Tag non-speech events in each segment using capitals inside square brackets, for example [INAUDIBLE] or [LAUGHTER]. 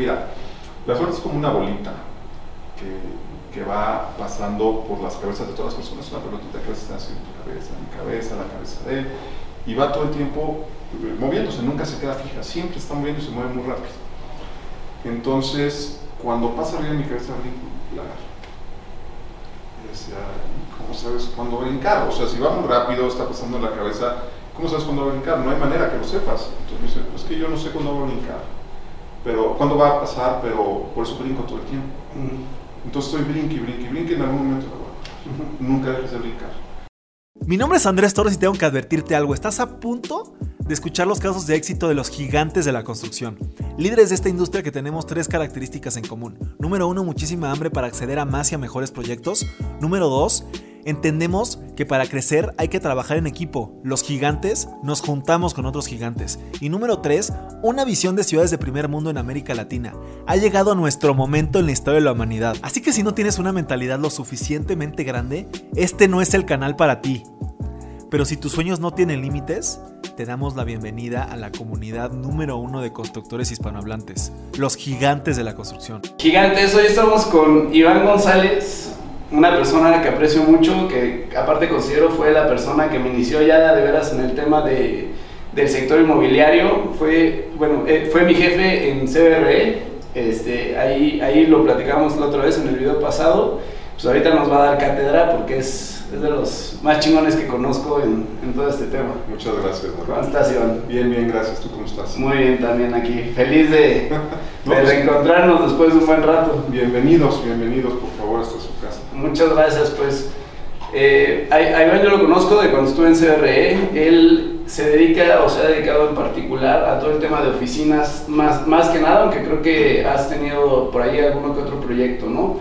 mira, la suerte es como una bolita que, va pasando por las cabezas de todas las personas, una pelotita que está haciendo tu cabeza, mi cabeza, la cabeza de él, y va todo el tiempo moviéndose, nunca se queda fija, siempre está moviendo y se mueve muy rápido. Entonces, cuando pasa arriba de mi cabeza, la decía, ¿cómo sabes cuándo brincar? O sea, si va muy rápido, está pasando en la cabeza, ¿cómo sabes cuándo va a brincar? No hay manera que lo sepas. Entonces me dice, es que yo no sé cuándo va a brincar, pero cuándo va a pasar, pero por eso brinco todo el tiempo. Entonces estoy brinque, brinque, brinque, en algún momento Nunca dejes de brincar. Mi nombre es Andrés Torres y tengo que advertirte algo. Estás a punto de escuchar los casos de éxito de los gigantes de la construcción. Líderes de esta industria que tenemos tres características en común. Número uno, muchísima hambre para acceder a más y a mejores proyectos. Número dos, Entendemos que para crecer hay que trabajar en equipo. Los gigantes nos juntamos con otros gigantes. Y número 3, una visión de ciudades de primer mundo en América Latina. Ha llegado nuestro momento en la historia de la humanidad. Así que si no tienes una mentalidad lo suficientemente grande, este no es el canal para ti. Pero si tus sueños no tienen límites, te damos la bienvenida a la comunidad número uno de constructores hispanohablantes, los gigantes de la construcción. Gigantes, hoy estamos con Iván González, una persona que aprecio mucho, que aparte considero fue la persona que me inició ya de veras en el tema de, del sector inmobiliario. Fue, bueno, eh, fue mi jefe en CBRE, este, ahí, ahí lo platicamos la otra vez en el video pasado. Pues ahorita nos va a dar cátedra porque es es de los más chingones que conozco en, en todo este tema. Muchas gracias. ¿Cómo estás, Iván? Bien, bien, gracias. ¿Tú cómo estás? Muy bien, también aquí. Feliz de, [LAUGHS] pues, reencontrarnos después de un buen rato. Bienvenidos, bienvenidos, por favor, hasta su casa. Muchas gracias, pues. Eh, a, Iván yo lo conozco de cuando estuve en CRE. Él se dedica o se ha dedicado en particular a todo el tema de oficinas, más, más que nada, aunque creo que has tenido por ahí alguno que otro proyecto, ¿no?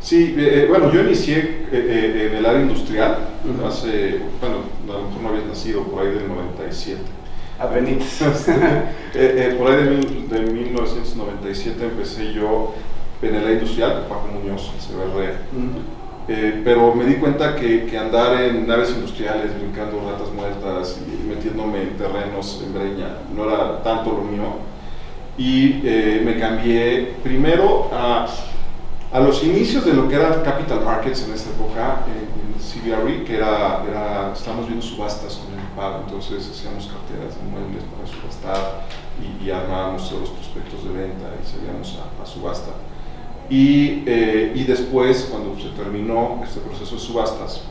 Sí, eh, eh, bueno, yo inicié eh, en el área industrial hace, bueno, a lo mejor no habías nacido por ahí del 97. Apenitas. [LAUGHS] por ahí de, 1997 empecé yo en el área industrial, Paco Muñoz, en pero me di cuenta que, que, andar en naves industriales, brincando ratas muertas y metiéndome en terrenos en breña no era tanto lo mío. Y me cambié primero a a los inicios de lo que era Capital Markets en esa época, en, CBRE, que era, era, estábamos viendo subastas con el pago, entonces hacíamos carteras de muebles para subastar y, armábamos todos los prospectos de venta y salíamos a, subasta. Y, eh, y, después, cuando se terminó este proceso de subastas,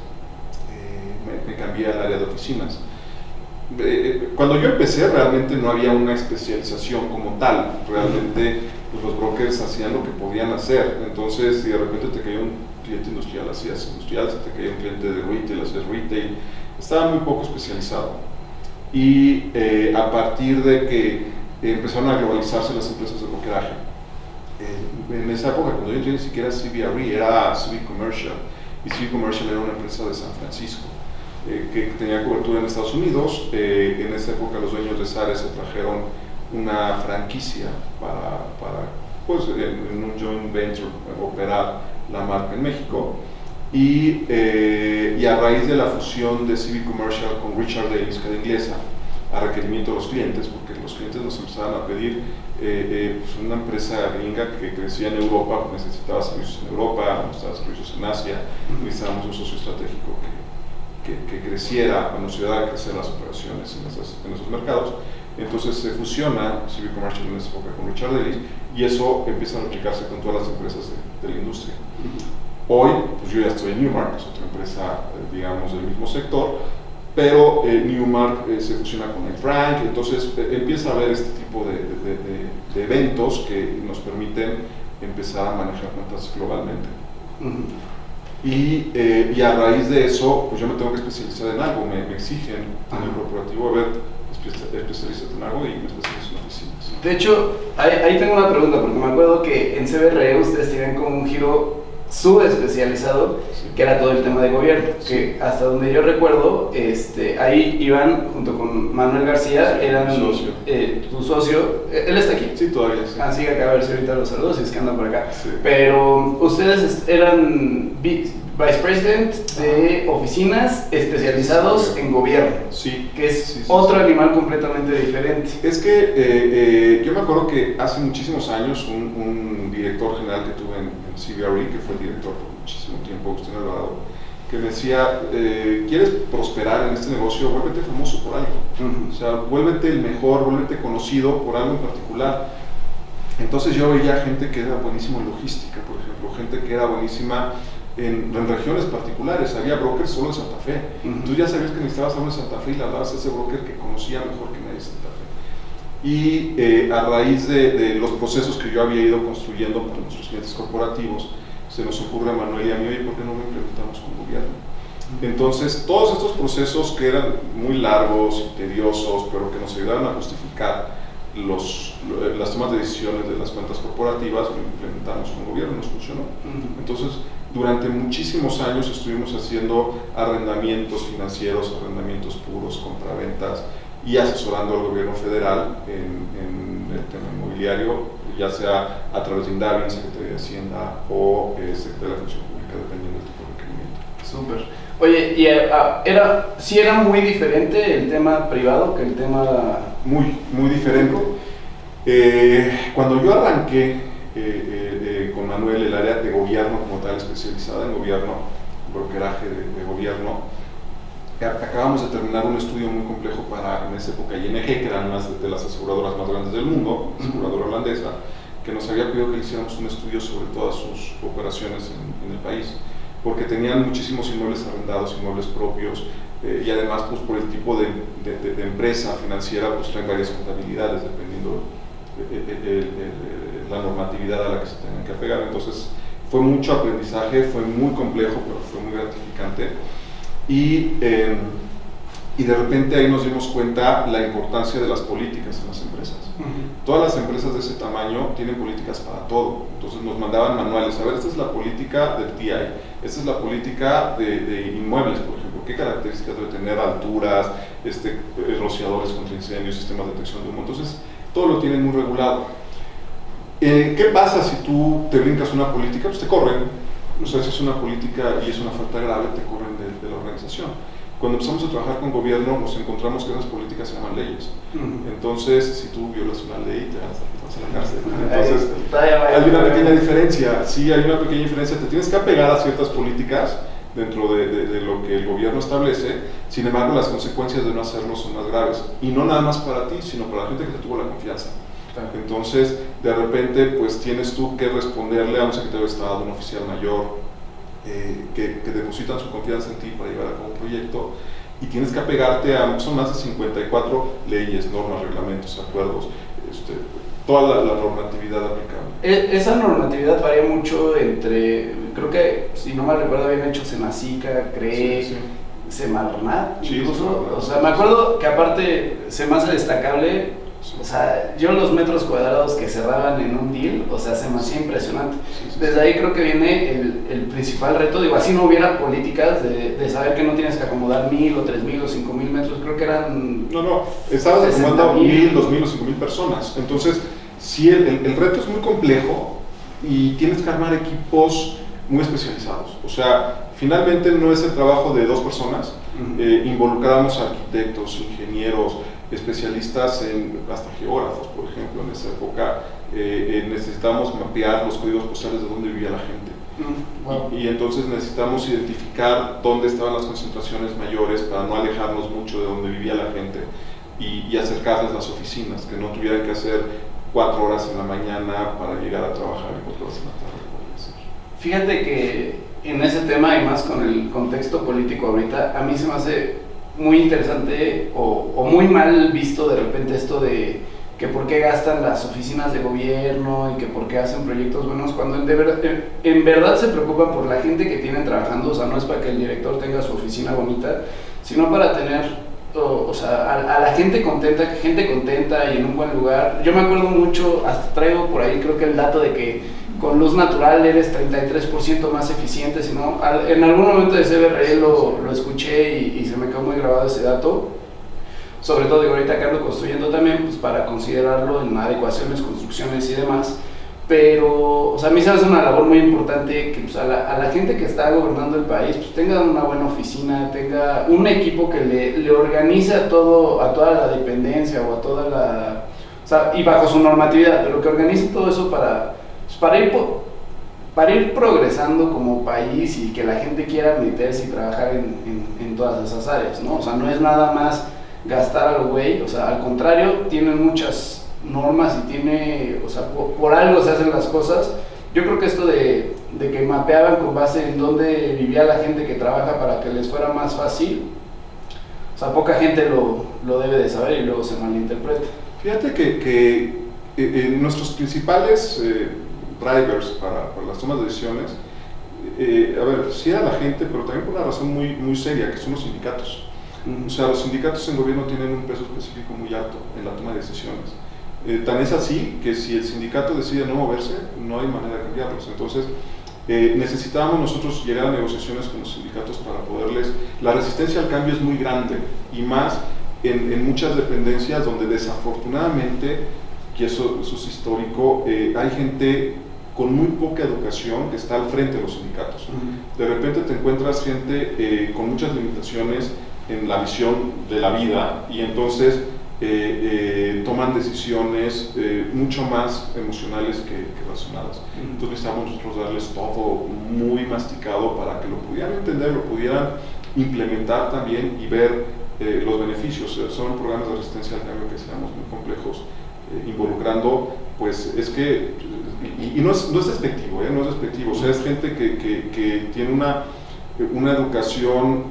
eh, me, cambié al área de oficinas. Eh, cuando yo empecé realmente no había una especialización como tal, realmente pues los brokers hacían lo que podían hacer. Entonces, si de repente te caía un cliente industrial, hacías industrial, si te caía un cliente de retail, hacías retail. Estaba muy poco especializado. Y eh, a partir de que empezaron a globalizarse las empresas de brokeraje, eh, en esa época, cuando yo entré ni siquiera CBRE, era Civic Commercial. Y Civic Commercial era una empresa de San Francisco. Eh, que tenía cobertura en Estados Unidos. en esa época los dueños de SARE se trajeron una franquicia para, para pues, en, un joint venture operar la marca en México. Y, eh, y, a raíz de la fusión de Civic Commercial con Richard Davis, que era inglesa, a requerimiento de los clientes, porque los clientes nos empezaban a pedir eh, eh, pues una empresa gringa que crecía en Europa, necesitaba servicios en Europa, necesitaba servicios en Asia, necesitábamos un socio estratégico que, que, que creciera, nos ayudara a crecer las operaciones en esos, en esos mercados. Entonces se fusiona Civic Commercial en esa época con Richard Ellis y eso empieza a replicarse con todas las empresas de, la industria. Hoy, pues yo ya estoy en Newmark, es otra empresa, eh, digamos, del mismo sector, pero eh, Newmark eh, se fusiona con el Frank, entonces empieza a haber este tipo de, de, eventos que nos permiten empezar a manejar cuentas globalmente. y, y, a raíz de eso, pues yo me tengo que especializar en algo, me, me exigen en el corporativo, a ver, especialista en algo y me especializo en oficinas. De hecho, ahí, tengo una pregunta, porque me acuerdo que en CBRE ustedes tienen como un giro subespecializado, que era todo el tema de gobierno, que hasta donde yo recuerdo, este, ahí iban junto con Manuel García, eran socio. Eh, tu socio, eh, él está aquí. Sí, todavía sí. Así ah, que acá a ver si ahorita los saludos, si es que anda por acá. Pero ustedes eran Vice President de oficinas especializados en gobierno. Sí. Que es Sí, sí, otro sí. animal completamente diferente. Es que eh, eh, yo me acuerdo que hace muchísimos años un, un director general que tuve en, CBRE, que fue el director por muchísimo tiempo, Agustín Alvarado, que me decía, eh, ¿quieres prosperar en este negocio? Vuélvete famoso por algo. O sea, vuélvete el mejor, vuélvete conocido por algo en particular. Entonces yo veía gente que era buenísima en logística, por ejemplo, gente que era buenísima en, en regiones particulares. Había brokers solo en Santa Fe. Ujú. Tú ya sabías que necesitabas algo en Santa Fe y le hablabas a ese broker que conocía mejor que nadie Santa Fe. Y eh, a raíz de, de los procesos que yo había ido construyendo para nuestros clientes corporativos, se nos ocurre a Manuel y a mí, oye, ¿por qué no lo implementamos con gobierno? Entonces, todos estos procesos que eran muy largos y tediosos, pero que nos ayudaron a justificar los, lo- las tomas de decisiones de las cuentas corporativas, lo implementamos con gobierno, nos funcionó. Entonces, durante muchísimos años estuvimos haciendo arrendamientos financieros, arrendamientos puros, compraventas y asesorando al gobierno federal en, en el tema inmobiliario, ya sea a través de INDAVIN, Secretaría de Hacienda o eh, Secretaría de la Función Pública, dependiendo del tipo de requerimiento. Súper. Oye, y eh, ah, era, sí era muy diferente el tema privado que el tema... Muy, muy diferente. Eh, cuando yo arranqué eh, eh, con Manuel el área de gobierno como tal, especializada en gobierno, brokeraje de, de gobierno, acabamos de terminar un estudio muy complejo para, en esa época, ING, que era una de las aseguradoras más grandes del mundo, aseguradora holandesa, que nos había pedido que hiciéramos un estudio sobre todas sus operaciones en, en el país, porque tenían muchísimos inmuebles arrendados, inmuebles propios, eh, y además, pues por el tipo de, de- de- de empresa financiera, pues traen varias contabilidades, dependiendo eh, eh, la normatividad a la que se tengan que apegar. Entonces, fue mucho aprendizaje, fue muy complejo, pero fue muy gratificante. Y, eh, y de repente ahí nos dimos cuenta la importancia de las políticas en las empresas. Todas las empresas de ese tamaño tienen políticas para todo. Entonces nos mandaban manuales. A ver, esta es la política del TI, esta es la política de, de inmuebles, por ejemplo. ¿Qué características debe tener? Alturas, este, eh, rociadores contra incendios, sistemas de detección de humo. Entonces, todo lo tienen muy regulado. Eh, ¿Qué pasa si tú te brincas una política? Pues te corren. O sea, si es una política y es una falta grave, te corren de, la organización. Cuando empezamos a trabajar con gobierno, nos encontramos que esas políticas se llaman leyes. Entonces, si tú violas una ley, te vas a, la cárcel. Entonces, hay una pequeña diferencia. Sí, hay una pequeña diferencia. Te tienes que apegar a ciertas políticas dentro de, de- de lo que el gobierno establece. Sin embargo, las consecuencias de no hacerlo son más graves. Y no nada más para ti, sino para la gente que te tuvo la confianza. Entonces, de repente, pues tienes tú que responderle a un secretario de Estado, a un oficial mayor, eh, que, que depositan su confianza en ti para llevar a cabo un proyecto, y tienes que apegarte a, son más de 54 leyes, normas, reglamentos, acuerdos, este, toda la, la normatividad aplicable. E- Esa normatividad varía mucho entre, creo que, si no mal recuerdo, habían hecho Senacica, CRE, Sí, sí. Semarnat, Sí, incluso. Semarnat. O sea, me acuerdo que aparte, se hace destacable, o sea, yo los metros cuadrados que cerraban en un deal, o sea, se me hacía impresionante. Desde ahí creo que viene el, el principal reto, digo, así no hubiera políticas de, de saber que no tienes que acomodar mil o tres mil o cinco mil metros, creo que eran... No, no, estabas 60,000. acomodando mil, dos mil o cinco mil personas. Entonces, sí, el, el- el reto es muy complejo y tienes que armar equipos muy especializados. O sea, finalmente no es el trabajo de dos personas. Eh, involucramos arquitectos, ingenieros, especialistas en, hasta geógrafos, por ejemplo, en esa época eh, eh, necesitamos mapear los códigos postales de dónde vivía la gente. Mm, wow. Y, y entonces necesitamos identificar dónde estaban las concentraciones mayores para no alejarnos mucho de donde vivía la gente y, y acercarles las oficinas, que no tuvieran que hacer cuatro horas en la mañana para llegar a trabajar y cuatro horas en la tarde. Fíjate que en ese tema y más con el contexto político ahorita, a mí se me hace muy interesante o, muy mal visto de repente esto de que por qué gastan las oficinas de gobierno y que por qué hacen proyectos buenos cuando en, de en- verdad se preocupan por la gente que tienen trabajando, o sea, no es para que el director tenga su oficina bonita, sino para tener, o, o sea, a, a la gente contenta, gente contenta y en un buen lugar. Yo me acuerdo mucho, hasta traigo por ahí creo que el dato de que con luz natural eres 33% más eficiente, sino en algún momento de CBRE lo, lo escuché y, y se me quedó muy grabado ese dato. Sobre todo, digo, ahorita que ando construyendo también, pues para considerarlo en adecuaciones, construcciones y demás. pero, o sea, a mí se hace una labor muy importante que pues, a, la, a, la, gente que está gobernando el país pues, tenga una buena oficina, tenga un equipo que le, le organice a, todo, a toda la dependencia o a toda la... O sea, y bajo su normatividad, pero que organice todo eso para, pues, para, ir, para ir progresando como país y que la gente quiera meterse y trabajar en, en, todas esas áreas, ¿no? O sea, no es nada más gastar a lo güey, o sea, al contrario, tienen muchas normas y tiene, o sea, por, algo se hacen las cosas. Yo creo que esto de, de, que mapeaban con base en dónde vivía la gente que trabaja para que les fuera más fácil, o sea, poca gente lo, lo debe de saber y luego se malinterpreta. Fíjate que, que eh, eh, nuestros principales eh, drivers para, para, las tomas de decisiones, eh, a ver, sí a la gente, pero también por una razón muy, muy seria, que son los sindicatos. O sea, los sindicatos en gobierno tienen un peso específico muy alto en la toma de decisiones. Eh, tan es así que si el sindicato decide no moverse, no hay manera de cambiarlos. Entonces, eh, necesitábamos nosotros llegar a negociaciones con los sindicatos para poderles... La resistencia al cambio es muy grande y más en, en muchas dependencias donde desafortunadamente, y eso, eso es histórico, eh, hay gente con muy poca educación que está al frente de los sindicatos. Uh -huh. De repente te encuentras gente eh, con muchas limitaciones en la visión de la vida y entonces eh, eh, toman decisiones eh, mucho más emocionales que, que razonadas. Entonces necesitamos nosotros darles todo muy masticado para que lo pudieran entender, lo pudieran implementar también y ver eh, los beneficios. Son programas de resistencia al cambio que seamos muy complejos, eh, involucrando, pues es que, y, y no, es, no es despectivo, no es despectivo, o sea, es gente que, que, que tiene una, una educación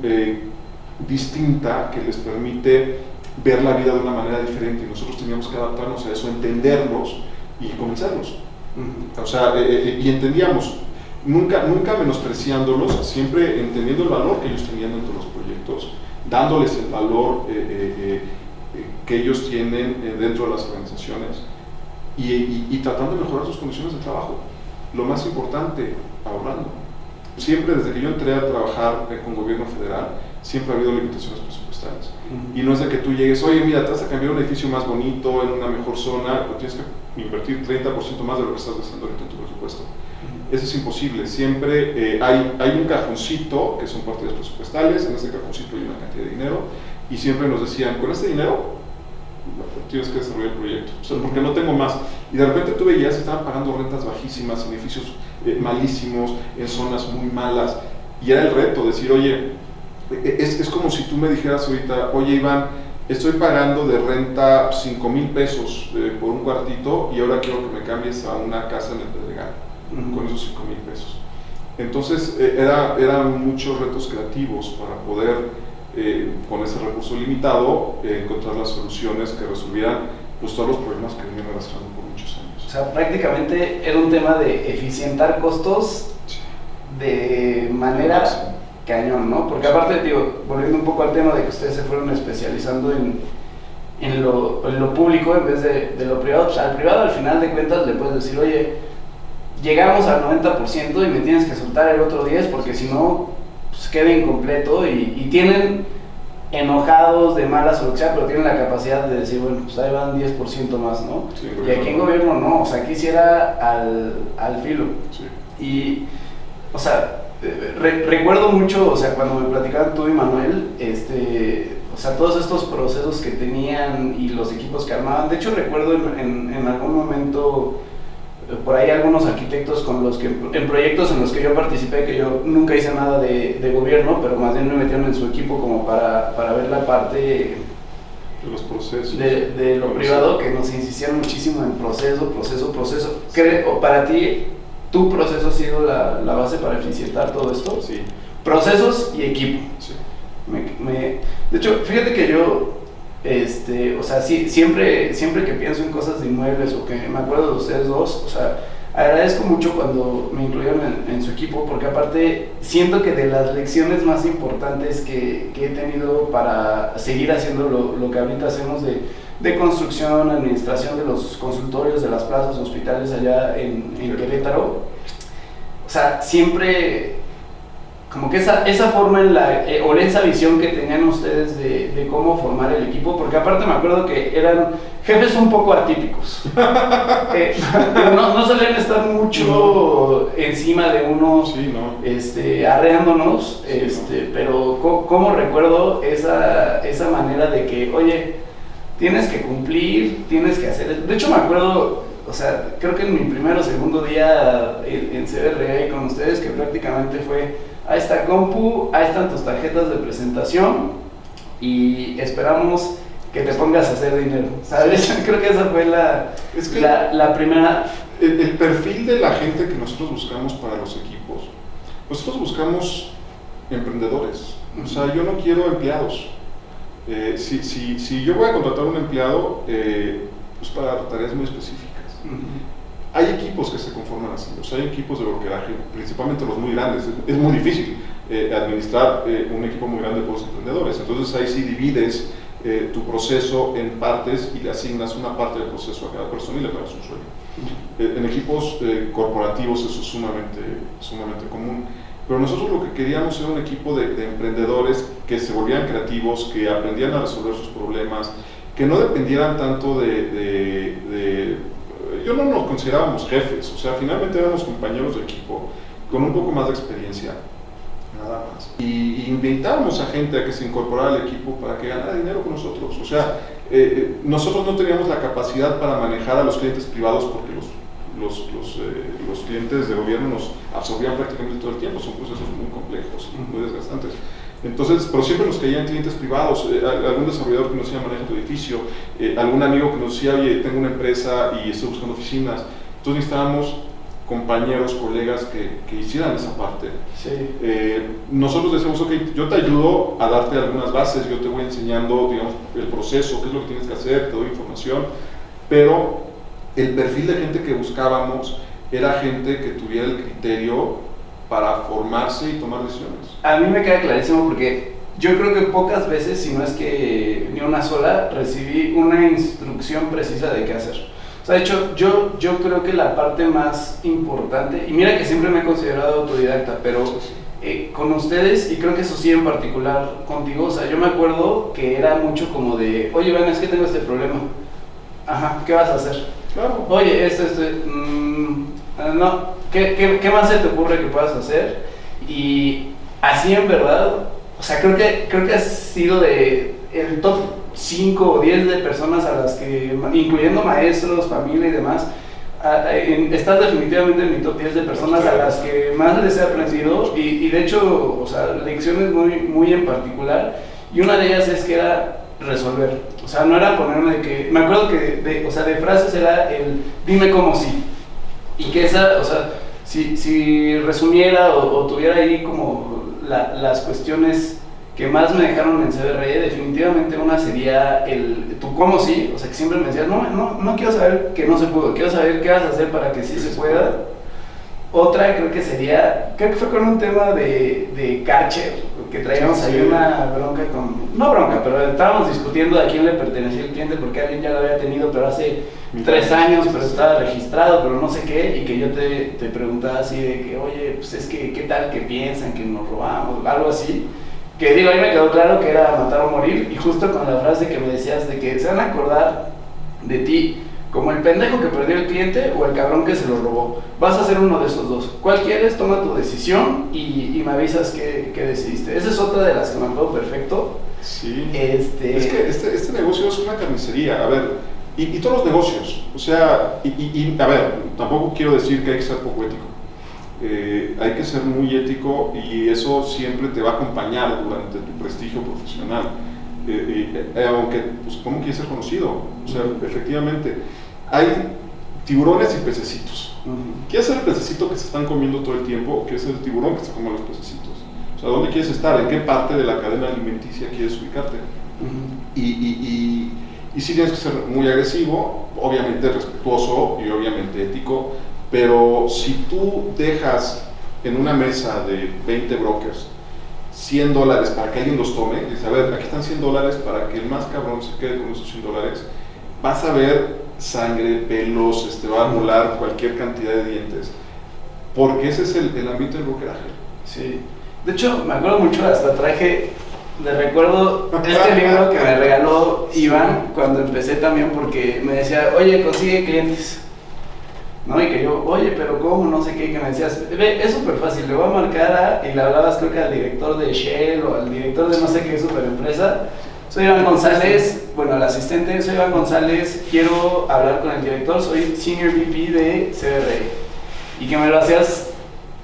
distinta que les permite ver la vida de una manera diferente y nosotros teníamos que adaptarnos a eso, entenderlos y convencerlos. Uh -huh. O sea, eh, eh, y entendíamos, nunca, nunca menospreciándolos, siempre entendiendo el valor que ellos tenían dentro de los proyectos, dándoles el valor eh, eh que ellos tienen dentro de las organizaciones y, y, y tratando de mejorar sus condiciones de trabajo. Lo más importante, ahorrando. Siempre desde que yo entré a trabajar con gobierno federal, siempre ha habido limitaciones presupuestarias. Uh -huh. Y no es de que tú llegues, oye, mira, te vas a cambiar un edificio más bonito, en una mejor zona, pero tienes que invertir 30% más de lo que estás gastando ahorita en tu presupuesto. Uh -huh. Eso es imposible. Siempre eh, hay, hay un cajoncito, que son partidas presupuestales, en ese cajoncito hay una cantidad de dinero, y siempre nos decían, con este dinero tienes que desarrollar el proyecto, o sea, porque no tengo más. Y de repente tú veías, estaban pagando rentas bajísimas, edificios eh, malísimos, en zonas muy malas, y era el reto decir, oye, es, es, como si tú me dijeras ahorita, oye Iván, estoy pagando de renta 5 mil pesos eh, por un cuartito y ahora quiero que me cambies a una casa en el Pedregal uh -huh. con esos 5 mil pesos. Entonces eh, era, eran muchos retos creativos para poder, eh, con ese recurso limitado, encontrar las soluciones que resolvieran pues, todos los problemas que venían arrastrando por muchos años. O sea, prácticamente era un tema de eficientar costos sí. de manera... Sí cañón, ¿no? Porque aparte, digo, volviendo un poco al tema de que ustedes se fueron especializando en, en, lo, en lo, público en vez de, de, lo privado, pues al privado al final de cuentas le puedes decir, oye, llegamos al 90% y me tienes que soltar el otro 10% porque si no, pues queda incompleto y, y, tienen enojados de malas o pero tienen la capacidad de decir, bueno, pues ahí van 10% más, ¿no? Sí, y aquí en gobierno no, o sea, aquí sí era al, al filo. Sí. Y, o sea, Re recuerdo mucho, o sea, cuando me platicaban tú y Manuel, este, o sea, todos estos procesos que tenían y los equipos que armaban. De hecho, recuerdo en, en, en algún momento, por ahí algunos arquitectos con los que, en proyectos en los que yo participé, que yo nunca hice nada de, de gobierno, pero más bien me metieron en su equipo como para, para ver la parte de los procesos de, de lo privado, que nos insistieron muchísimo en proceso, proceso, proceso. Creo, para ti, ¿Tu proceso ha sido la, la, base para eficientar todo esto? Sí. Procesos y equipo. Sí. Me, me, de hecho, fíjate que yo, este, o sea, sí, siempre, siempre que pienso en cosas de inmuebles o que me acuerdo de ustedes dos, o sea, agradezco mucho cuando me incluyeron en, en, su equipo, porque aparte siento que de las lecciones más importantes que, que he tenido para seguir haciendo lo, lo que ahorita hacemos de de construcción, administración de los consultorios, de las plazas, hospitales allá en, en Querétaro. O sea, siempre como que esa, esa forma en la, eh, o esa visión que tenían ustedes de, de, cómo formar el equipo, porque aparte me acuerdo que eran jefes un poco atípicos. [LAUGHS] Eh, no, no solían estar mucho encima de uno, Sí, no. este, arreándonos, Sí, este, pero co- como recuerdo esa, esa manera de que, oye, tienes que cumplir, tienes que hacer... De hecho me acuerdo, o sea, creo que en mi primer o segundo día en, en CBRE con ustedes, que prácticamente fue, ahí está compu, ahí están tus tarjetas de presentación y esperamos que te pongas a hacer dinero, ¿sabes? [LAUGHS] Creo que esa fue la, Es que- la, la primera... El, el perfil de la gente que nosotros buscamos para los equipos, nosotros buscamos emprendedores. O sea, yo no quiero empleados. Eh, si, si, si yo voy a contratar un empleado, eh, pues para tareas muy específicas. Hay equipos que se conforman así, o sea, hay equipos de brokeraje, principalmente los muy grandes. Es, es muy difícil eh, administrar eh, un equipo muy grande por los emprendedores. Entonces ahí sí divides eh, tu proceso en partes y le asignas una parte del proceso a cada persona y le pagas un sueldo. Eh, en equipos eh, corporativos eso es sumamente, sumamente común. Pero nosotros lo que queríamos era un equipo de, de emprendedores que se volvieran creativos, que aprendieran a resolver sus problemas, que no dependieran tanto de, de- de- Yo no nos considerábamos jefes, o sea, finalmente éramos compañeros de equipo con un poco más de experiencia, nada más. Y, invitábamos a gente a que se incorporara al equipo para que ganara dinero con nosotros. O sea, eh, eh, nosotros no teníamos la capacidad para manejar a los clientes privados porque los, los, los, eh, los clientes de gobierno nos absorbían prácticamente todo el tiempo, son procesos muy complejos muy desgastantes. Entonces, pero siempre nos caían clientes privados, eh, al- algún desarrollador que nos decía maneja tu edificio, eh, algún amigo que nos decía, oye, tengo una empresa y estoy buscando oficinas. Entonces necesitábamos compañeros, colegas que, que hicieran esa parte. Sí. Eh, nosotros decimos, ok, yo te ayudo a darte algunas bases, yo te voy enseñando, digamos, el proceso, qué es lo que tienes que hacer, te doy información, pero el perfil de gente que buscábamos era gente que tuviera el criterio para formarse y tomar decisiones. A mí me queda clarísimo porque yo creo que pocas veces, si no es que ni una sola, recibí una instrucción precisa de qué hacer. O sea, de hecho, yo, yo creo que la parte más importante, y mira que siempre me he considerado autodidacta, pero eh, con ustedes, y creo que eso sí en particular contigo, o sea, yo me acuerdo que era mucho como de, oye, ven, es que tengo este problema. Ajá, ¿qué vas a hacer? Claro. Oye, esto, esto, mm, ah, no, ¿Qué, qué, qué más se te ocurre que puedas hacer? Y así en verdad, o sea, creo que, creo que has sido de el top 5 o 10 de personas a las que, incluyendo maestros, familia y demás, estás definitivamente en mi top 10 de personas a las que más les he aprendido. Y, y de hecho, o sea, lecciones muy, muy en particular. Y una de ellas es que era resolver, o sea, no era ponerme de que, me acuerdo que, de, o sea, de frases era el dime cómo sí y que esa, o sea, si, si resumiera o, o tuviera ahí como la- las cuestiones que más me dejaron en CBRE, definitivamente una sería el tú cómo sí, o sea, que siempre me decías, no, no, no quiero saber que no se pudo, quiero saber qué vas a hacer para que sí se pueda. Otra creo que sería, creo que fue con un tema de, de Karcher, que traíamos ahí una bronca con, no bronca, pero estábamos discutiendo a quién le pertenecía el cliente porque alguien ya lo había tenido, pero hace tres años, pero estaba registrado, pero no sé qué, y que yo te, te preguntaba así de que, oye, pues es que, ¿qué tal que piensan que nos robamos? Algo así. Que digo, ahí me quedó claro que era matar o morir, y justo con la frase que me decías de que se van a acordar de ti como el pendejo que perdió el cliente o el cabrón que se lo robó. Vas a ser uno de esos dos. ¿Cuál quieres? Toma tu decisión y, y me avisas qué, qué decidiste. Esa es otra de las que me acuerdo perfecto. Sí. Este, Es que este, este negocio es una carnicería, a ver, y, y todos los negocios, o sea, y, y- y, a ver, tampoco quiero decir que hay que ser poco ético, Eh, hay que ser muy ético y eso siempre te va a acompañar durante tu prestigio profesional, Eh, eh, aunque, pues, ¿cómo quieres ser conocido? O sea, efectivamente, hay tiburones y pececitos. Ujú. ¿Quieres ser el pececito que se están comiendo todo el tiempo quieres ser el tiburón que se come los pececitos? O sea, ¿dónde quieres estar? ¿En qué parte de la cadena alimenticia quieres ubicarte? Ujú. Y, y, y, y sí tienes que ser muy agresivo, obviamente respetuoso y obviamente ético, pero si tú dejas en una mesa de 20 brokers 100 dólares para que alguien los tome, y dices, a ver, aquí están 100 dólares para que el más cabrón se quede con esos 100 dólares, vas a ver sangre, pelos, este, va a volar cualquier cantidad de dientes, porque ese es el, el ámbito del brokeraje. Sí. De hecho, me acuerdo mucho, hasta traje Le recuerdo este libro que me regaló Iván cuando empecé también porque me decía, oye, consigue clientes. ¿No? Y que yo, oye, pero ¿cómo? No sé qué, que me decías, ve, es súper fácil, le voy a marcar a, y le hablabas creo que al director de Shell o al director de no sé qué super empresa. Soy Iván González, bueno, el asistente, soy Iván González, quiero hablar con el director, soy Senior VP de CBR. Y que me lo hacías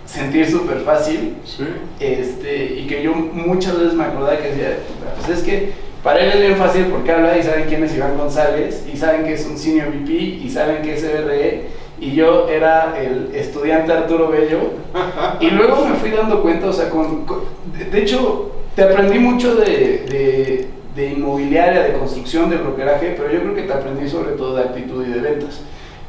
sentir súper fácil. Sí. Este, y que yo muchas veces me acordaba que decía, pues es que para él es bien fácil porque habla y saben quién es Iván González, y saben que es un Senior VP, y saben que es CBRE y yo era el estudiante Arturo Bello. Y luego me fui dando cuenta, o sea, con, de hecho, te aprendí mucho de, de, inmobiliaria, de construcción, de brokeraje, pero yo creo que te aprendí sobre todo de actitud y de ventas.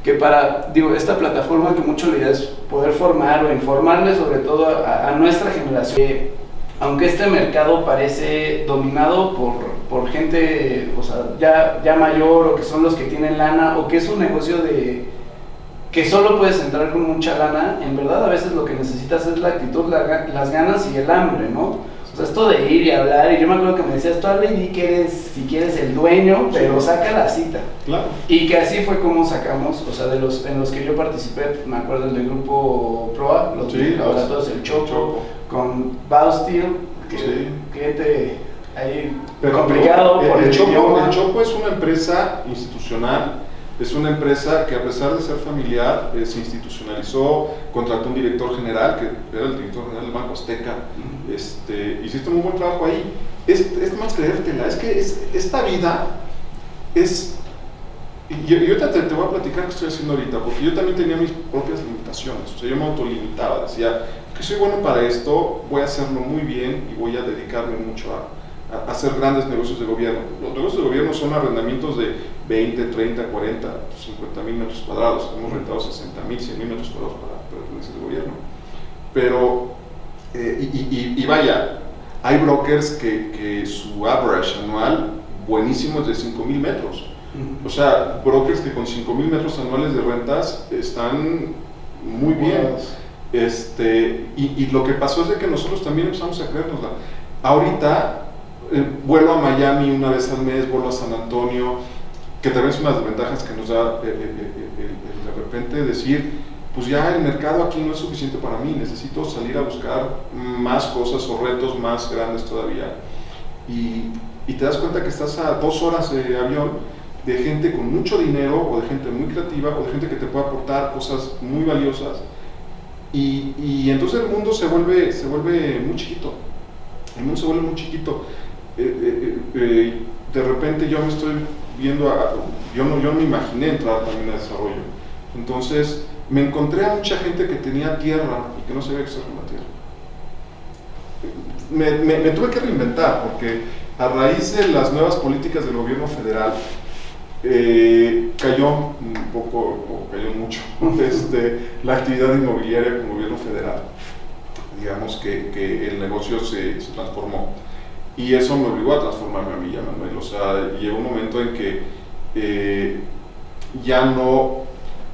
Que para, digo, esta plataforma que mucho le es poder formar o informarle sobre todo a, a nuestra generación. aunque este mercado parece dominado por, por gente o sea, ya, ya mayor o que son los que tienen lana o que es un negocio de, que solo puedes entrar con mucha gana, en verdad a veces lo que necesitas es la actitud, las ganas y el hambre, ¿no? O sea, esto de ir y hablar, y yo me acuerdo que me decías, tú habla y di que eres, si quieres, el dueño, pero saca la cita. Claro. Y que así fue como sacamos, o sea, de los en los que yo participé, me acuerdo del grupo PROA, los sí, laboratorios El Choco, con Baustil, que, que te... Ahí pero complicado por el, el, Choco, el Choco es una empresa institucional es una empresa que a pesar de ser familiar eh, se institucionalizó, contrató un director general, que era el director general del Banco Azteca. Este, hiciste un muy buen trabajo ahí. Es, es más creértela, es que es, esta vida es... Y yo te, te, voy a platicar qué estoy haciendo ahorita, porque yo también tenía mis propias limitaciones. O sea, yo me autolimitaba, decía que soy bueno para esto, voy a hacerlo muy bien y voy a dedicarme mucho a, hacer grandes negocios de gobierno. Los negocios de gobierno son arrendamientos de 20, 30, 40, 50 mil metros cuadrados. Hemos rentado 60 mil, 100 mil metros cuadrados para, negocios de gobierno. Pero, eh, y, y, vaya, hay brokers que, que, su average anual buenísimo es de 5 mil metros. O sea, brokers que con 5 mil metros anuales de rentas están muy bien. Este, y, y, lo que pasó es de que nosotros también empezamos a creernosla. Ahorita eh, vuelo a Miami una vez al mes, vuelo a San Antonio, que también es una de las ventajas que nos da eh, eh, de repente decir, pues ya el mercado aquí no es suficiente para mí, necesito salir a buscar más cosas o retos más grandes todavía. Y, y te das cuenta que estás a dos horas de avión de gente con mucho dinero o de gente muy creativa o de gente que te puede aportar cosas muy valiosas. Y, y entonces el mundo se vuelve, se vuelve muy chiquito. El mundo se vuelve muy chiquito. Eh, eh, eh, de repente yo me estoy viendo, yo, no, yo me imaginé entrar también a desarrollo. Entonces me encontré a mucha gente que tenía tierra y que no sabía qué hacer con la tierra. Me, me, tuve que reinventar porque a raíz de las nuevas políticas del gobierno federal, cayó un poco, o cayó mucho, [LAUGHS] este, la actividad inmobiliaria con el gobierno federal. Digamos que, que el negocio se, se transformó. Y eso me obligó a transformarme a mí, Manuel. O sea, llegó un momento en que eh, ya no,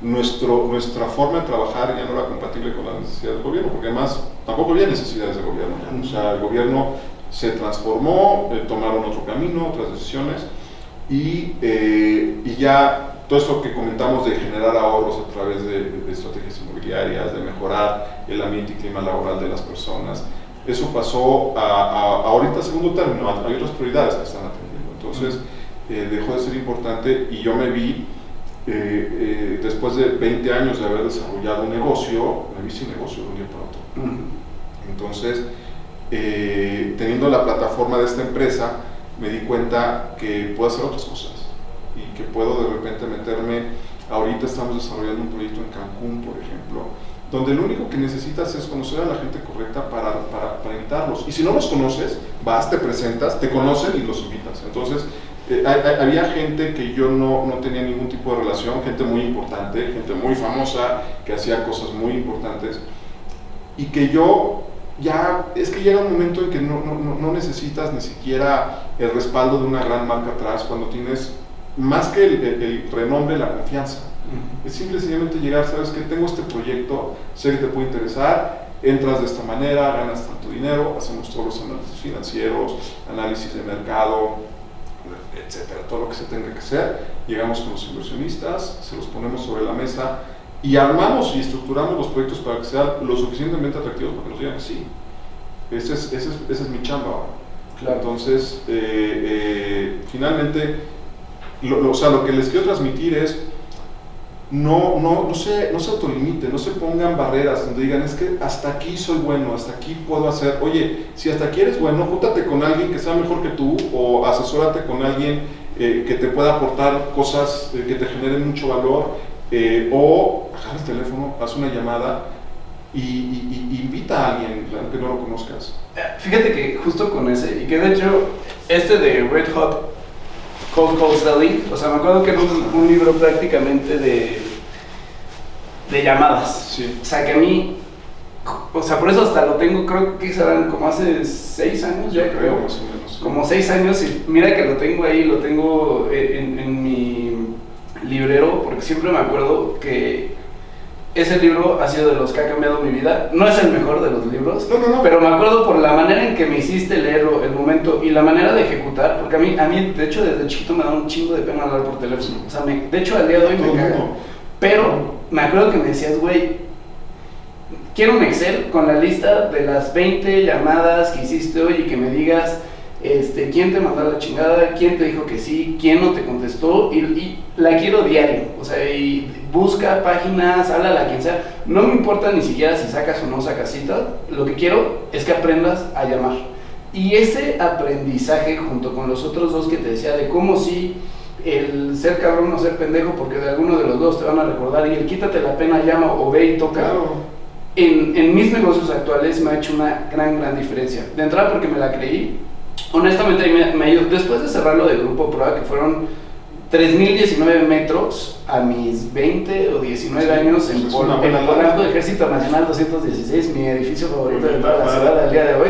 nuestro, nuestra forma de trabajar ya no era compatible con las necesidades del gobierno, porque además tampoco había necesidades del gobierno. O sea, el gobierno se transformó, eh, tomaron otro camino, otras decisiones, y, eh, y, ya todo esto que comentamos de generar ahorros a través de, de estrategias inmobiliarias, de mejorar el ambiente y clima laboral de las personas, eso pasó a, ahorita segundo término, hay otras prioridades que están atendiendo. Entonces, eh, dejó de ser importante y yo me vi, eh, eh, después de 20 años de haber desarrollado un negocio, me vi sin negocio de un día para otro. Entonces, teniendo la plataforma de esta empresa, me di cuenta que puedo hacer otras cosas y que puedo de repente meterme, ahorita estamos desarrollando un proyecto en Cancún, por ejemplo, donde lo único que necesitas es conocer a la gente correcta para, para, invitarlos. Y si no los conoces, vas, te presentas, te conocen y los invitas. Entonces, eh, había gente que yo no, no, tenía ningún tipo de relación, gente muy importante, gente muy famosa, que hacía cosas muy importantes, y que yo ya, es que llega un momento en que no, no, no necesitas ni siquiera el respaldo de una gran marca atrás, cuando tienes más que el, el renombre, la confianza. Es simple sencillamente llegar, sabes que tengo este proyecto, sé que te puede interesar entras de esta manera, ganas tanto dinero, hacemos todos los análisis financieros, análisis de mercado, etcétera, todo lo que se tenga que hacer. Llegamos con los inversionistas, se los ponemos sobre la mesa y armamos y estructuramos los proyectos para que sean lo suficientemente atractivos para que nos digan que sí. Ese es, ese es, ese es mi chamba ahora. Entonces, eh, eh, finalmente, lo, o sea, lo que les quiero transmitir es no, no, no, se, no se autolimiten, no se pongan barreras donde digan, es que hasta aquí soy bueno, hasta aquí puedo hacer. Oye, si hasta aquí eres bueno, júntate con alguien que sea mejor que tú o asesórate con alguien eh, que te pueda aportar cosas que te generen mucho valor o agarra el teléfono, haz una llamada y, invita a alguien que no lo conozcas. Eh, fíjate que justo con ese, y que de hecho este de Red Hot Cold Selling, o sea, me acuerdo que era un, libro prácticamente de, de llamadas. Sí. O sea, que a mí, o sea, por eso hasta lo tengo, creo que serán como hace seis años ya, creo. Más o menos. Como seis años y mira que lo tengo ahí, lo tengo en, en mi librero, porque siempre me acuerdo que ese libro ha sido de los que ha cambiado mi vida. No es el mejor de los libros, no, no, no. pero me acuerdo por la manera en que me hiciste leerlo, el momento y la manera de ejecutar, porque a mí, a mí de hecho, desde chiquito me da un chingo de pena hablar por teléfono. O sea, me, de hecho, al día de hoy me caga. Pero me acuerdo que me decías, güey, quiero un Excel con la lista de las 20 llamadas que hiciste hoy y que me digas este, quién te mandó la chingada, quién te dijo que sí, quién no te contestó, y, la quiero diario, o sea, y busca páginas, habla a quien sea, no me importa ni siquiera si sacas o no sacas citas, lo que quiero es que aprendas a llamar. Y ese aprendizaje junto con los otros dos que te decía de cómo si el ser cabrón o ser pendejo, porque de alguno de los dos te van a recordar, y el quítate la pena, llama o ve y toca. En, en mis negocios actuales me ha hecho una gran, gran diferencia. De entrada porque me la creí, honestamente me, me ayudó. Después de cerrarlo de Grupo Prueba, que fueron 3.019 metros a mis 20 o 19 años en, Pol en Polanco, Ejército Nacional 216, mi edificio favorito de toda la ciudad al día de hoy.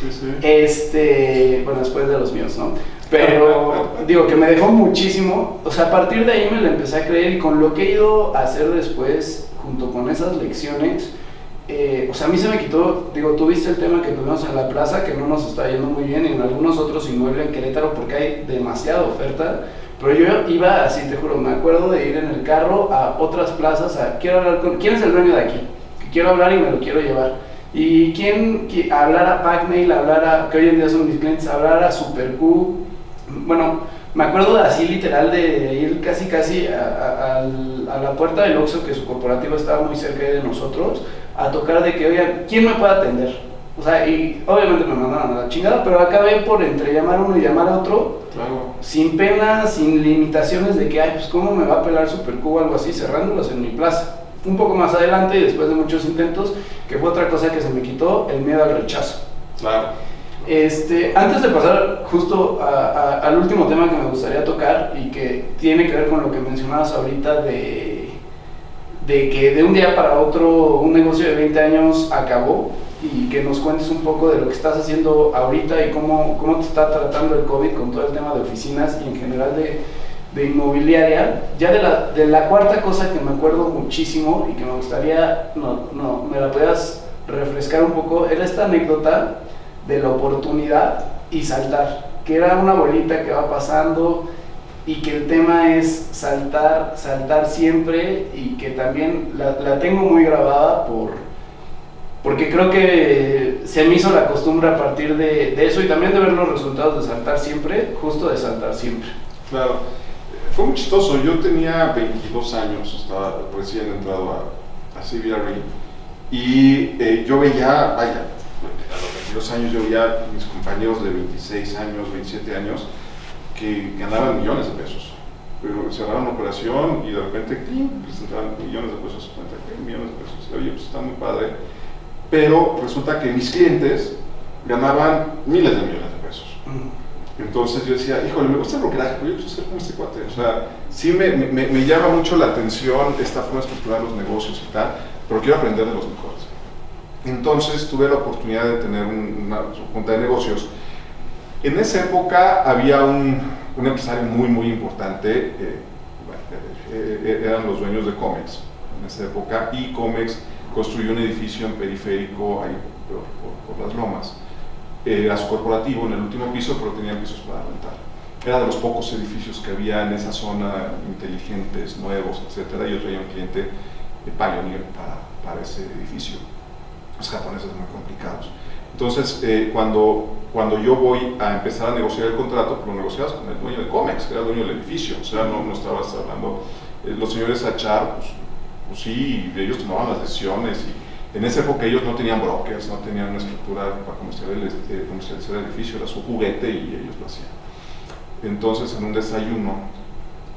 Sí, sí. Este, bueno, después de los míos, ¿no? Pero digo que me dejó muchísimo. O sea, a partir de ahí me lo empecé a creer y con lo que he ido a hacer después, junto con esas lecciones, eh, o sea, a mí se me quitó, digo, tú viste el tema que tuvimos en la plaza, que no nos está yendo muy bien, y en algunos otros inmuebles en Querétaro, porque hay demasiada oferta, pero yo iba así, te juro, me acuerdo de ir en el carro a otras plazas, a, quiero hablar con, ¿quién es el dueño de aquí? Quiero hablar y me lo quiero llevar. Y quién, hablar a Packmail, hablar a, que hoy en día son mis clientes, hablar a SuperQ, bueno, me acuerdo de así literal de ir casi casi a, a, la puerta del Oxxo, que su corporativo estaba muy cerca de nosotros, a tocar de que, oigan, ¿quién me puede atender? O sea, y obviamente me mandaron a la chingada, pero acabé por entre llamar uno y llamar a otro, claro. sin pena, sin limitaciones de que, ay, pues cómo me va a pelar Supercubo o algo así, cerrándolos en mi plaza. Un poco más adelante y después de muchos intentos, que fue otra cosa que se me quitó, el miedo al rechazo. Claro. Este, antes de pasar justo al último tema que me gustaría tocar y que tiene que ver con lo que mencionabas ahorita de de que de un día para otro un negocio de 20 años acabó y que nos cuentes un poco de lo que estás haciendo ahorita y cómo, cómo te está tratando el COVID con todo el tema de oficinas y en general de, de inmobiliaria. Ya de la, de la, cuarta cosa que me acuerdo muchísimo y que me gustaría, no, no, me la puedas refrescar un poco, era esta anécdota de la oportunidad y saltar, que era una bolita que va pasando y que el tema es saltar, saltar siempre y que también la, tengo muy grabada por, porque creo que se me hizo la costumbre a partir de, eso y también de ver los resultados de saltar siempre, justo de saltar siempre. Claro, fue muy chistoso, yo tenía 22 años, estaba recién entrado a, a CBRE y eh, yo veía, vaya, a los 22 años yo veía mis compañeros de 26 años, 27 años, que ganaban millones de pesos. Pero cerraron una operación y de repente presentaban millones de pesos, millones de pesos. Y, Oye, pues está muy padre. Pero resulta que mis clientes ganaban miles de millones de pesos. Entonces yo decía, híjole, me gusta el brokeraje, pero yo quiero ser como este cuate. O sea, sí me, me, me, llama mucho la atención esta forma de estructurar los negocios y tal, pero quiero aprender de los mejores. Entonces tuve la oportunidad de tener una junta de negocios en esa época había un, un empresario muy, muy importante, eh, eh, eh, eran los dueños de Comex en esa época, y Comex construyó un edificio en periférico ahí por, por, las lomas. Era su corporativo en el último piso, pero tenía pisos para rentar. Era de los pocos edificios que había en esa zona, inteligentes, nuevos, etc. Y yo traía un cliente de Pioneer para, para ese edificio. Los japoneses muy complicados. Entonces, eh, cuando, cuando yo voy a empezar a negociar el contrato, lo negociabas con el dueño de Comex, que era el dueño del edificio, o sea, no, no estabas hablando, eh, los señores Achar, pues, pues sí, ellos tomaban las decisiones y en esa época ellos no tenían brokers, no tenían una estructura para eh, comercializar el edificio, era su juguete y ellos lo hacían. Entonces, en un desayuno,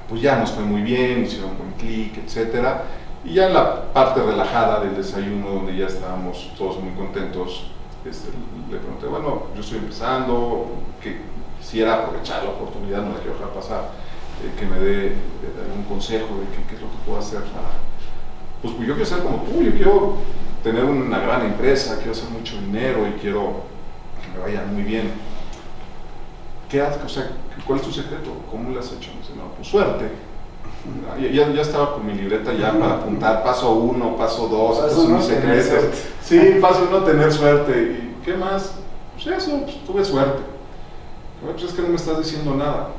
pues ya nos fue muy bien, hicieron buen clic, etcétera. Y ya en la parte relajada del desayuno, donde ya estábamos todos muy contentos, este, le pregunté, bueno, yo estoy empezando, que quisiera aprovechar la oportunidad, no la quiero dejar pasar, eh, que me dé algún consejo de qué, es lo que puedo hacer para... Pues, pues, yo quiero ser como tú, yo quiero tener una gran empresa, quiero hacer mucho dinero y quiero que me vaya muy bien. ¿Qué haces? O sea, ¿cuál es tu secreto? ¿Cómo lo has hecho? No, pues suerte ya, ya, estaba con mi libreta ya para apuntar paso uno, paso dos, paso mis secretos. Sí, paso uno, tener suerte. ¿Y qué más? Pues eso, pues, tuve suerte. Pues es que no me estás diciendo nada.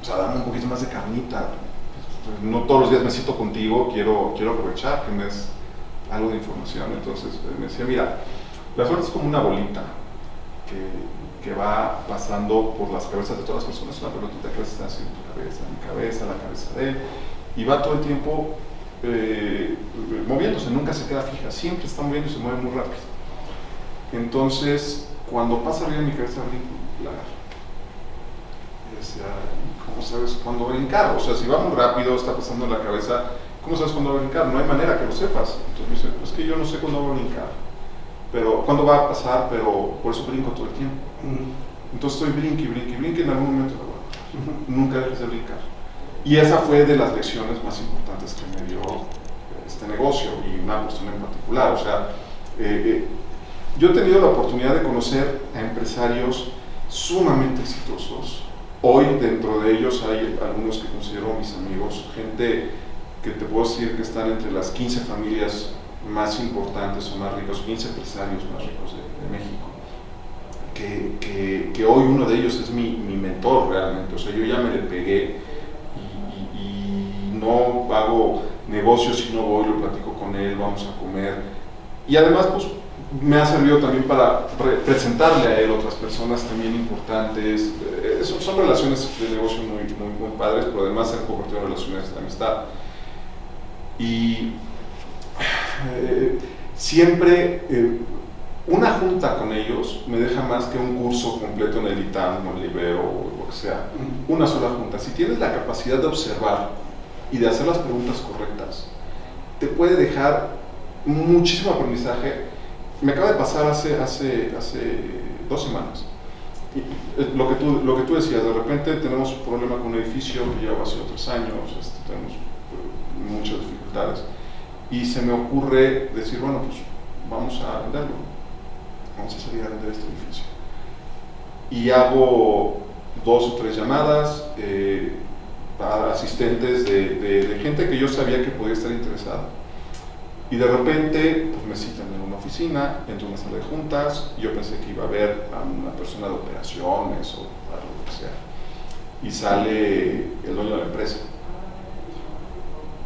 O sea, dame un poquito más de carnita. No todos los días me siento contigo, quiero, quiero aprovechar que me des algo de información. Entonces eh, me decía, mira, la suerte es como una bolita que que va pasando por las cabezas de todas las personas, una pelotita que está en tu cabeza, mi cabeza, la cabeza de él, y va todo el tiempo eh, moviéndose, nunca se queda fija, siempre está moviendo y se mueve muy rápido. Entonces, cuando pasa arriba de mi cabeza, brinco, la decía, ¿cómo sabes cuándo brincar? O sea, si va muy rápido, está pasando en la cabeza, ¿cómo sabes cuándo brincar? No hay manera que lo sepas. Entonces me dice, es que yo no sé cuándo va a brincar pero cuándo va a pasar, pero por eso brinco todo el tiempo. Entonces estoy brinque, brinque, brinque, en algún momento Nunca dejes de brincar. Y esa fue de las lecciones más importantes que me dio este negocio y una cuestión en particular. O sea, eh, eh, yo he tenido la oportunidad de conocer a empresarios sumamente exitosos. Hoy dentro de ellos hay algunos que considero mis amigos, gente que te puedo decir que están entre las 15 familias más importantes o más ricos, 15 empresarios más ricos de, México, que, que, que, hoy uno de ellos es mi, mi, mentor realmente, o sea, yo ya me le pegué y, y, no hago negocios si no voy, lo platico con él, vamos a comer, y además pues me ha servido también para presentarle a él otras personas también importantes, eh, son, son, relaciones de negocio muy, muy, muy padres, pero además se han convertido en relaciones de amistad. Y eh, siempre eh, una junta con ellos me deja más que un curso completo en el ITAM o el Libero o lo que sea. Una sola junta. Si tienes la capacidad de observar y de hacer las preguntas correctas, te puede dejar muchísimo aprendizaje. Me acaba de pasar hace, hace, hace dos semanas. Eh, lo que, tú, lo que tú decías, de repente tenemos un problema con un edificio que lleva hace tres años, este, tenemos muchas dificultades y se me ocurre decir, bueno, pues vamos a venderlo, vamos a salir a vender este edificio. Y hago dos o tres llamadas eh, para asistentes de, gente que yo sabía que podía estar interesada. Y de repente pues me citan en una oficina, entro en una sala de juntas, yo pensé que iba a ver a una persona de operaciones o algo que sea. Y sale el dueño de la empresa.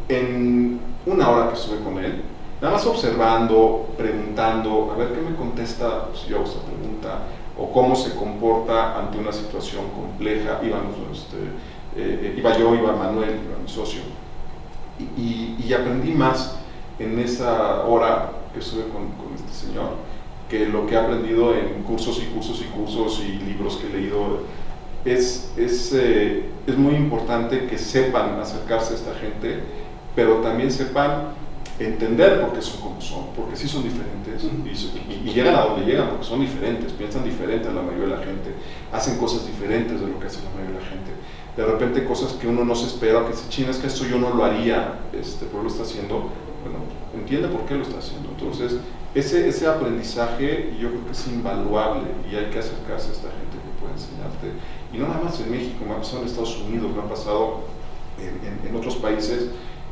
En una hora que estuve con él, nada más observando, preguntando, a ver qué me contesta si yo esta pregunta, o cómo se comporta ante una situación compleja. Íbamos, este, eh, iba yo, iba Manuel, iba mi socio, y, y, aprendí más en esa hora que estuve con, con, este señor que lo que he aprendido en cursos y cursos y cursos y libros que he leído. Es, es, eh, es muy importante que sepan acercarse a esta gente pero también sepan entender por qué son como son, porque sí son diferentes y, llegan a donde llegan porque son diferentes, piensan diferente a la mayoría de la gente, hacen cosas diferentes de lo que hace la mayoría de la gente. De repente cosas que uno no se espera, que si china es que esto yo no lo haría, este, pero lo está haciendo, bueno, entiende por qué lo está haciendo. Entonces, ese, ese aprendizaje yo creo que es invaluable y hay que acercarse a esta gente que puede enseñarte. Y no nada más en México, me ha pasado en Estados Unidos, me ha pasado en, en, en otros países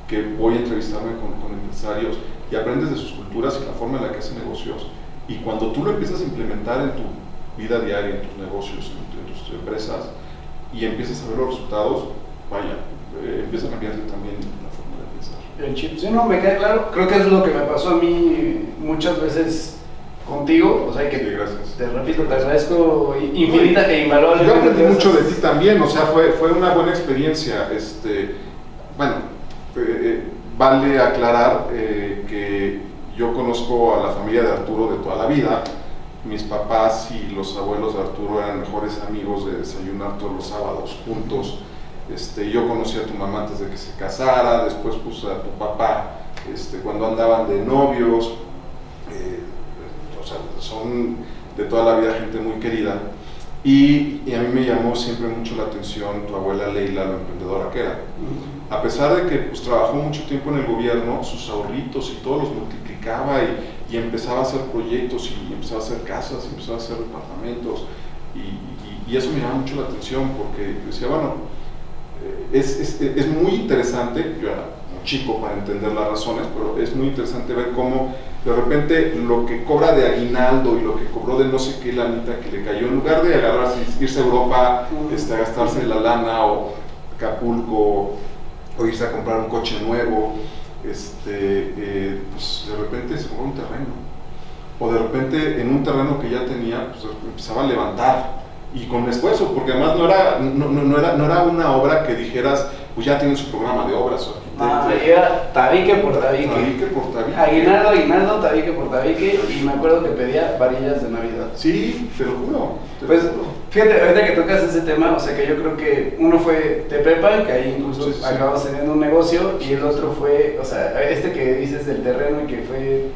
que voy a entrevistarme con, empresarios y aprendes de sus culturas y la forma en la que hacen negocios. Y cuando tú lo empiezas a implementar en tu vida diaria, en tus negocios, en, tus empresas, y empiezas a ver los resultados, vaya, eh, empieza a cambiar también la forma de pensar. El chip, sí, no, me queda claro. Creo que es lo que me pasó a mí muchas veces contigo, o sea que gracias. te repito, te agradezco infinita e invaluable. Yo aprendí mucho de ti también, o sea, fue, fue una buena experiencia. Este, bueno, eh, eh, vale aclarar eh, que yo conozco a la familia de Arturo de toda la vida. Mis papás y los abuelos de Arturo eran mejores amigos de desayunar todos los sábados juntos. Este, yo conocí a tu mamá antes de que se casara, después puse a tu papá este, cuando andaban de novios. o sea, son de toda la vida gente muy querida. Y, y, a mí me llamó siempre mucho la atención tu abuela Leila, la emprendedora que era. A pesar de que pues, trabajó mucho tiempo en el gobierno, sus ahorritos y todo los multiplicaba y, empezaba a hacer proyectos y empezaba a hacer casas, y empezaba a hacer departamentos. Y, eso me llama mucho la atención porque decía, bueno, eh, es, es, muy interesante, yo era chico para entender las razones, pero es muy interesante ver cómo de repente lo que cobra de aguinaldo y lo que cobró de no sé qué lanita que le cayó, en lugar de agarrarse, irse a Europa, este, a gastarse la lana o Acapulco, o irse a comprar un coche nuevo, este, eh, pues de repente se compró un terreno. O de repente en un terreno que ya tenía, pues empezaba a levantar y con esfuerzo, porque además no era, no, no, era, no era una obra que dijeras, pues ya tiene su programa de obras. No, era tabique por tabique. Tabique por tabique. Aguinaldo, aguinaldo, tabique por tabique. Y me acuerdo que pedía varillas de Navidad. Sí, te lo juro. pues, fíjate, ahorita que tocas ese tema, o sea que yo creo que uno fue de prepa, que ahí incluso acabamos teniendo un negocio, y el otro fue, o sea, este que dices del terreno y que fue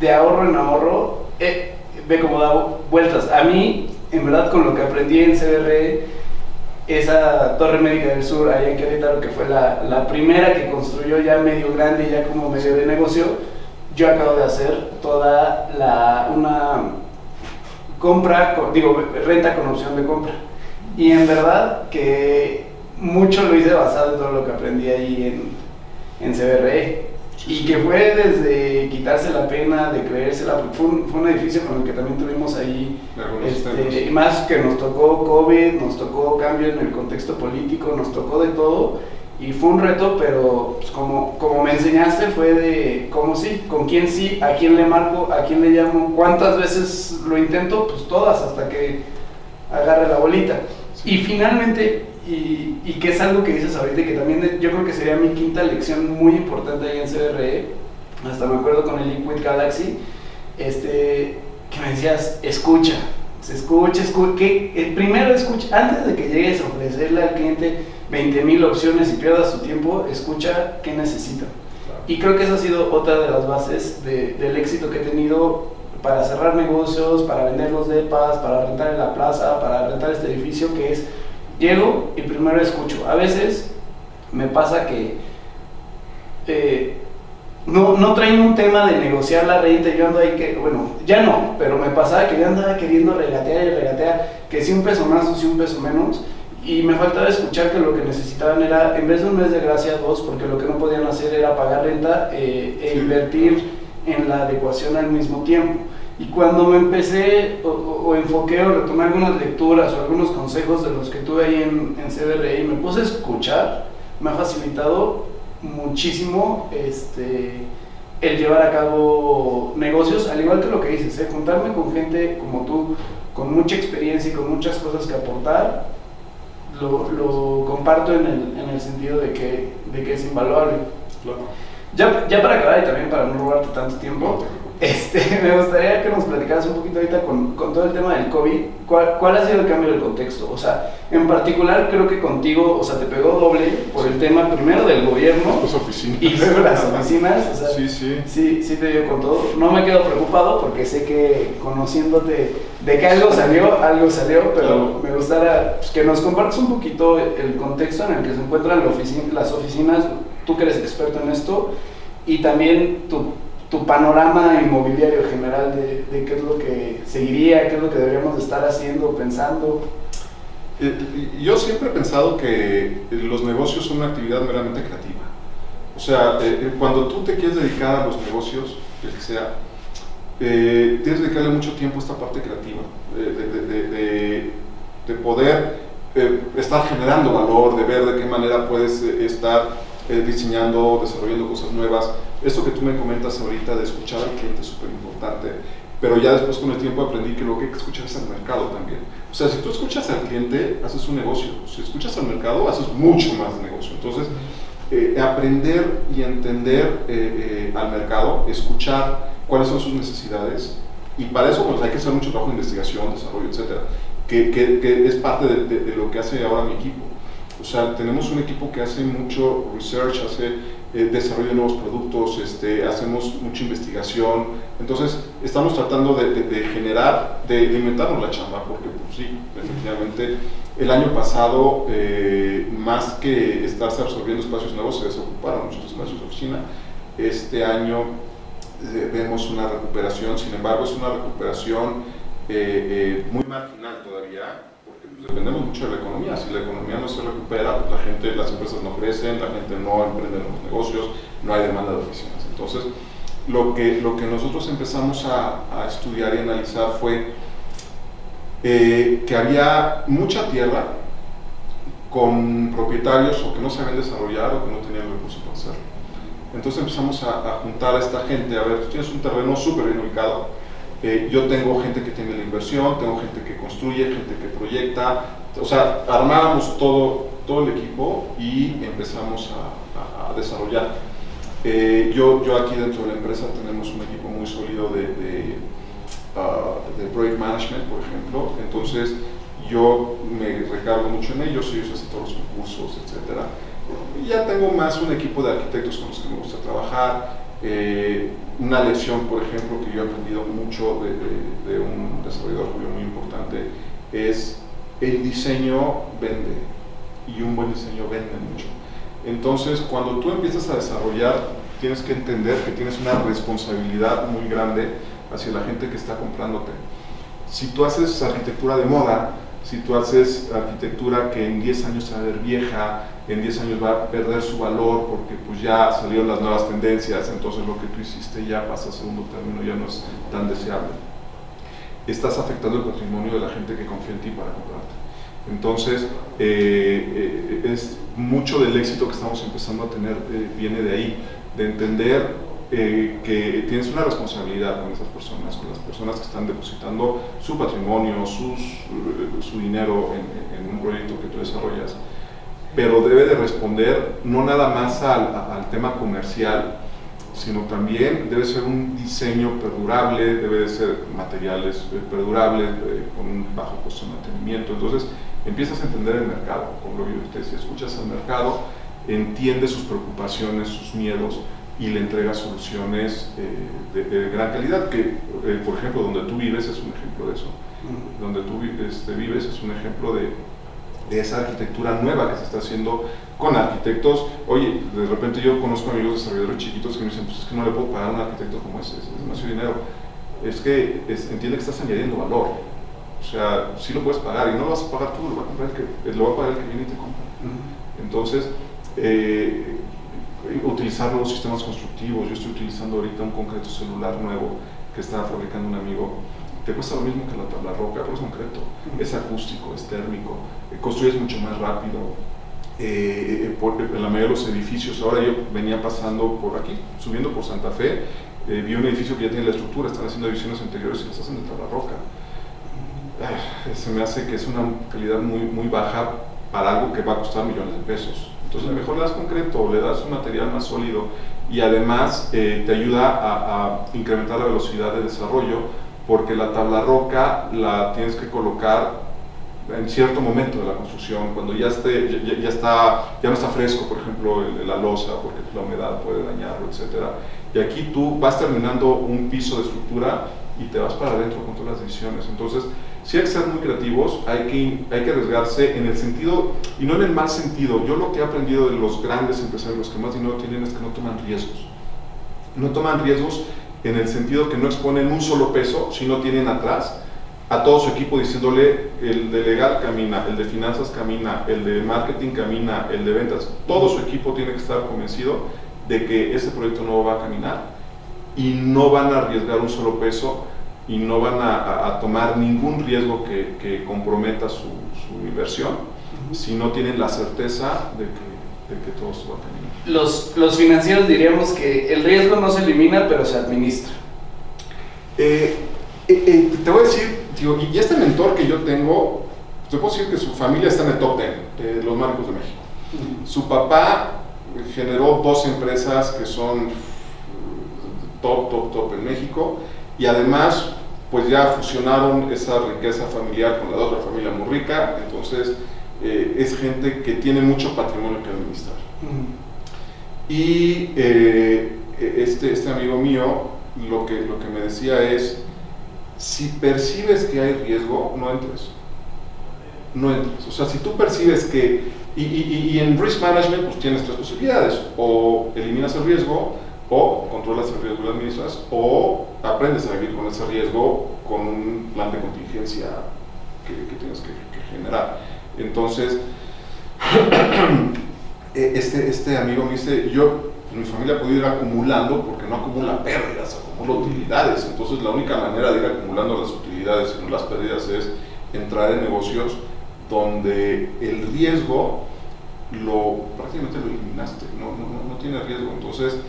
de ahorro en ahorro, eh, ve cómo da vueltas. A mí, en verdad, con lo que aprendí en CBR esa Torre Médica del Sur, ahí en Querétaro, que fue la, la, primera que construyó ya medio grande, ya como medio de negocio, yo acabo de hacer toda la, una compra, digo, renta con opción de compra. Y en verdad que mucho lo hice basado en todo lo que aprendí ahí en, en CBRE. Y que fue desde quitarse la pena de creérsela, fue un, fue un edificio con el que también tuvimos ahí, este, más que nos tocó COVID, nos tocó cambio en el contexto político, nos tocó de todo, y fue un reto, pero pues, como, como me enseñaste fue de cómo sí, con quién sí, a quién le marco, a quién le llamo, cuántas veces lo intento, pues todas, hasta que agarre la bolita. Y finalmente y, y, que es algo que dices ahorita y que también yo creo que sería mi quinta lección muy importante ahí en CRE, hasta me acuerdo con el Liquid Galaxy, este, que me decías, escucha, se escucha, escucha, que el primero escucha, antes de que llegues a ofrecerle al cliente 20 mil opciones y pierdas su tiempo, escucha qué necesita. Y creo que esa ha sido otra de las bases de, del éxito que he tenido para cerrar negocios, para vender los depas, para rentar en la plaza, para rentar este edificio, que es Llego y primero escucho. A veces me pasa que eh, no, no traen un tema de negociar la renta. Yo ando ahí que, bueno, ya no, pero me pasaba que yo andaba queriendo regatear y regatear, que si un peso más o si un peso menos. Y me faltaba escuchar que lo que necesitaban era, en vez de un mes de gracia, dos, porque lo que no podían hacer era pagar renta eh, e invertir en la adecuación al mismo tiempo. Y cuando me empecé o, enfoqué o retomé algunas lecturas o algunos consejos de los que tuve ahí en, en CBRI y me puse a escuchar, me ha facilitado muchísimo este, el llevar a cabo negocios, al igual que lo que dices, ¿eh? juntarme con gente como tú, con mucha experiencia y con muchas cosas que aportar, lo, lo comparto en el, en el, sentido de que, de que es invaluable. Ya, ya para acabar y también para no robarte tanto tiempo, [LAUGHS] este, me gustaría que nos platicaras un poquito ahorita con, con todo el tema del COVID. ¿Cuál, ¿Cuál, ha sido el cambio del contexto? O sea, en particular creo que contigo, o sea, te pegó doble por el tema primero del gobierno y luego las oficinas. O sea, sí, sí. Sí, sí te dio con todo. No me quedo preocupado porque sé que conociéndote de que algo salió, algo salió, pero me gustaría pues, que nos compartas un poquito el contexto en el que se encuentran las oficinas, tú que eres experto en esto, y también tu tu panorama inmobiliario general de, de, qué es lo que seguiría, qué es lo que deberíamos estar haciendo, pensando. Eh, yo siempre he pensado que los negocios son una actividad meramente creativa. O sea, eh, eh, cuando tú te quieres dedicar a los negocios, el que sea, eh, tienes que dedicarle mucho tiempo a esta parte creativa, de, poder estar generando valor, de ver de qué manera puedes estar diseñando, desarrollando cosas nuevas. Esto que tú me comentas ahorita de escuchar al cliente es súper importante pero ya después con el tiempo aprendí que lo que hay que escuchar es al mercado también. O sea, si tú escuchas al cliente, haces un negocio. Si escuchas al mercado, haces mucho más negocio. Entonces, eh, aprender y entender eh, eh, al mercado, escuchar cuáles son sus necesidades, y para eso pues, hay que hacer mucho trabajo de investigación, desarrollo, etcétera, que, es parte de, lo que hace ahora mi equipo. O sea, tenemos un equipo que hace mucho research, hace eh, desarrollo de nuevos productos, este, hacemos mucha investigación. Entonces, estamos tratando de, generar, de, inventarnos la chamba, porque pues, sí, efectivamente, el año pasado, eh, más que estarse absorbiendo espacios nuevos, se desocuparon muchos espacios de oficina. Este año eh, vemos una recuperación, sin embargo, es una recuperación muy marginal todavía dependemos mucho de la economía. Si la economía no se recupera, pues la gente, las empresas no crecen, la gente no emprende los negocios, no hay demanda de oficinas. Entonces, lo que, lo que nosotros empezamos a, estudiar y analizar fue eh, que había mucha tierra con propietarios o que no sabían desarrollar o que no tenían recursos para hacerlo. Entonces empezamos a, a, juntar a esta gente, a ver, tú tienes un terreno súper bien ubicado, eh, yo tengo gente que tiene la inversión, tengo gente que construye, gente que proyecta, o sea, armábamos todo, todo el equipo y empezamos a, desarrollar. Eh, yo, yo aquí dentro de la empresa tenemos un equipo muy sólido de, uh, de project management, por ejemplo, entonces yo me recargo mucho en ellos, ellos hacen todos los concursos, etc. Ya tengo más un equipo de arquitectos con los que me gusta trabajar, eh, una lección, por ejemplo, que yo he aprendido mucho de, un desarrollador muy importante es el diseño vende y un buen diseño vende mucho. Entonces, cuando tú empiezas a desarrollar, tienes que entender que tienes una responsabilidad muy grande hacia la gente que está comprándote. Si tú haces arquitectura de moda, si tú haces arquitectura que en 10 años va a ver vieja, en 10 años va a perder su valor porque pues ya salieron las nuevas tendencias, entonces lo que tú hiciste ya pasa a segundo término, ya no es tan deseable. Estás afectando el patrimonio de la gente que confía en ti para comprarte. Entonces, eh, eh, es mucho del éxito que estamos empezando a tener eh, viene de ahí, de entender que tienes una responsabilidad con esas personas, con las personas que están depositando su patrimonio, sus, su dinero en, en un proyecto que tú desarrollas pero debe de responder no nada más al, al, tema comercial, sino también debe ser un diseño perdurable, debe de ser materiales eh, perdurables, eh, con un bajo costo de mantenimiento. Entonces empiezas a entender el mercado, como lo vio usted, si escuchas al mercado, entiendes sus preocupaciones, sus miedos y le entregas soluciones eh, de, gran calidad, que por ejemplo donde tú vives es un ejemplo de eso, donde tú este, vives es un ejemplo de de esa arquitectura nueva que se está haciendo con arquitectos. Oye, de repente yo conozco amigos desarrolladores chiquitos que me dicen, pues es que no le puedo pagar a un arquitecto como ese, es demasiado dinero. Es que entiende que estás añadiendo valor. O sea, sí lo puedes pagar y no lo vas a pagar tú, lo va a, comprar el que, lo va a pagar el que viene y te compra. Entonces, eh, utilizar nuevos sistemas constructivos. Yo estoy utilizando ahorita un concreto celular nuevo que está fabricando un amigo te cuesta lo mismo que la tabla roca, pero es concreto, es acústico, es térmico, eh, construyes mucho más rápido. Eh, eh, en la mayoría de los edificios, ahora yo venía pasando por aquí, subiendo por Santa Fe, vi un edificio que ya tiene la estructura, están haciendo divisiones anteriores y las hacen de tabla roca. Ah, se me hace que es una calidad muy, muy baja para algo que va a costar millones de pesos. Entonces mejor le das concreto, le das un material más sólido y además te ayuda a, a incrementar la velocidad de desarrollo porque la tabla roca la tienes que colocar en cierto momento de la construcción, cuando ya, esté, ya, está, ya no está fresco, por ejemplo, la losa, porque la humedad puede dañarlo, etc. Y aquí tú vas terminando un piso de estructura y te vas para adentro con todas las decisiones. Entonces, sí hay que ser muy creativos, hay que, hay que arriesgarse en el sentido, y no en el mal sentido. Yo lo que he aprendido de los grandes empresarios, los que más dinero tienen, es que no toman riesgos. No toman riesgos en el sentido que no exponen un solo peso, sino tienen atrás a todo su equipo diciéndole el de legal camina, el de finanzas camina, el de marketing camina, el de ventas, todo su equipo tiene que estar convencido de que ese proyecto no va a caminar y no van a arriesgar un solo peso y no van a, tomar ningún riesgo que, comprometa su, inversión si no tienen la certeza de que, de que todo esto va a caminar. Los, los financieros diríamos que el riesgo no se elimina, pero se administra. Eh, eh, eh, te voy a decir, y este mentor que yo tengo, te puedo decir que su familia está en el top 10 de los marcos de México. Su papá generó dos empresas que son top, top, top en México y además pues ya fusionaron esa riqueza familiar con la otra familia muy rica, entonces es gente que tiene mucho patrimonio que administrar. Y este, este amigo mío lo que, lo que me decía es, si percibes que hay riesgo, no entres. No entres. O sea, si tú percibes que, y, y, en risk management pues tienes tres posibilidades, o eliminas el riesgo, o controlas el riesgo y lo administras, o aprendes a vivir con ese riesgo con un plan de contingencia que, tienes que, generar. Entonces, e, [CLEARS THROAT] este, este amigo me dice, yo mi familia puede ir acumulando porque no acumula pérdidas, acumula utilidades. Entonces la única manera de ir acumulando las utilidades y las pérdidas es entrar en negocios donde el riesgo lo prácticamente lo eliminaste, no, no, no tiene riesgo. Entonces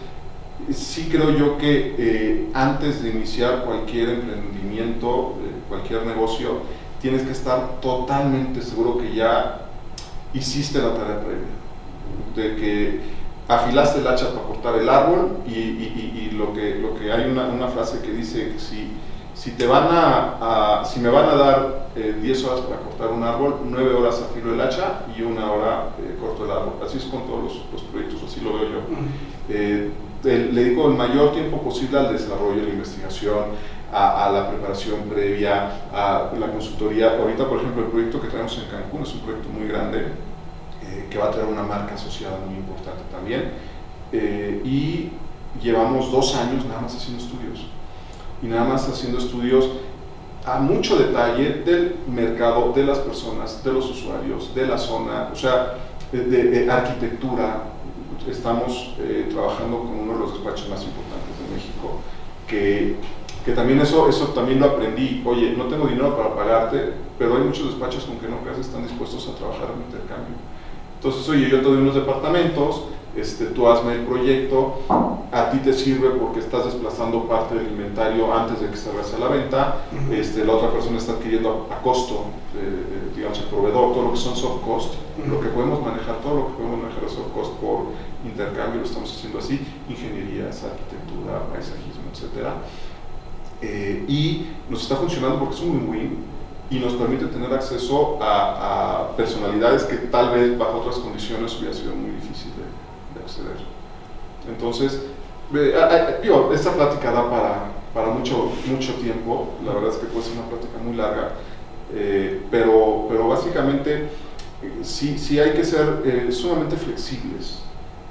sí creo yo que eh, antes de iniciar cualquier emprendimiento, eh, cualquier negocio, tienes que estar totalmente seguro que ya hiciste la tarea previa, de que afilaste el hacha para cortar el árbol y, y, y lo, que, lo que hay una, una, frase que dice que si, si, te van a, si me van a dar 10 eh, horas para cortar un árbol, 9 horas afilo el hacha y una hora corto el árbol. Así es con todos los, los proyectos, así lo veo yo. Eh, le dedico el mayor tiempo posible al desarrollo, a la investigación, a, a, la preparación previa, a la consultoría. Ahorita, por ejemplo, el proyecto que tenemos en Cancún es un proyecto muy grande que va a traer una marca asociada muy importante también. Eh, y llevamos dos años nada más haciendo estudios. Y nada más haciendo estudios a mucho detalle del mercado, de las personas, de los usuarios, de la zona, o sea, de, arquitectura. Estamos eh, trabajando con uno de los despachos más importantes de México, que, que, también eso, eso también lo aprendí. Oye, no tengo dinero para pagarte, pero hay muchos despachos con que no creas están dispuestos a trabajar en intercambio. Entonces, oye, yo te doy unos departamentos, este, tú hazme el proyecto, a ti te sirve porque estás desplazando parte del inventario antes de que se a la venta, este, la otra persona está adquiriendo a, costo, eh, digamos, el proveedor, todo lo que son soft cost, lo que podemos manejar, todo lo que podemos manejar soft cost por intercambio, lo estamos haciendo así, ingenierías, arquitectura, paisajismo, etc. Eh, y nos está funcionando porque es un win-win, y nos permite tener acceso a, personalidades que tal vez bajo otras condiciones hubiera sido muy de, acceder. Entonces, esta plática da para, para mucho, mucho tiempo, la verdad es que puede ser una plática muy larga, eh, pero, pero básicamente sí, sí hay que ser eh, sumamente flexibles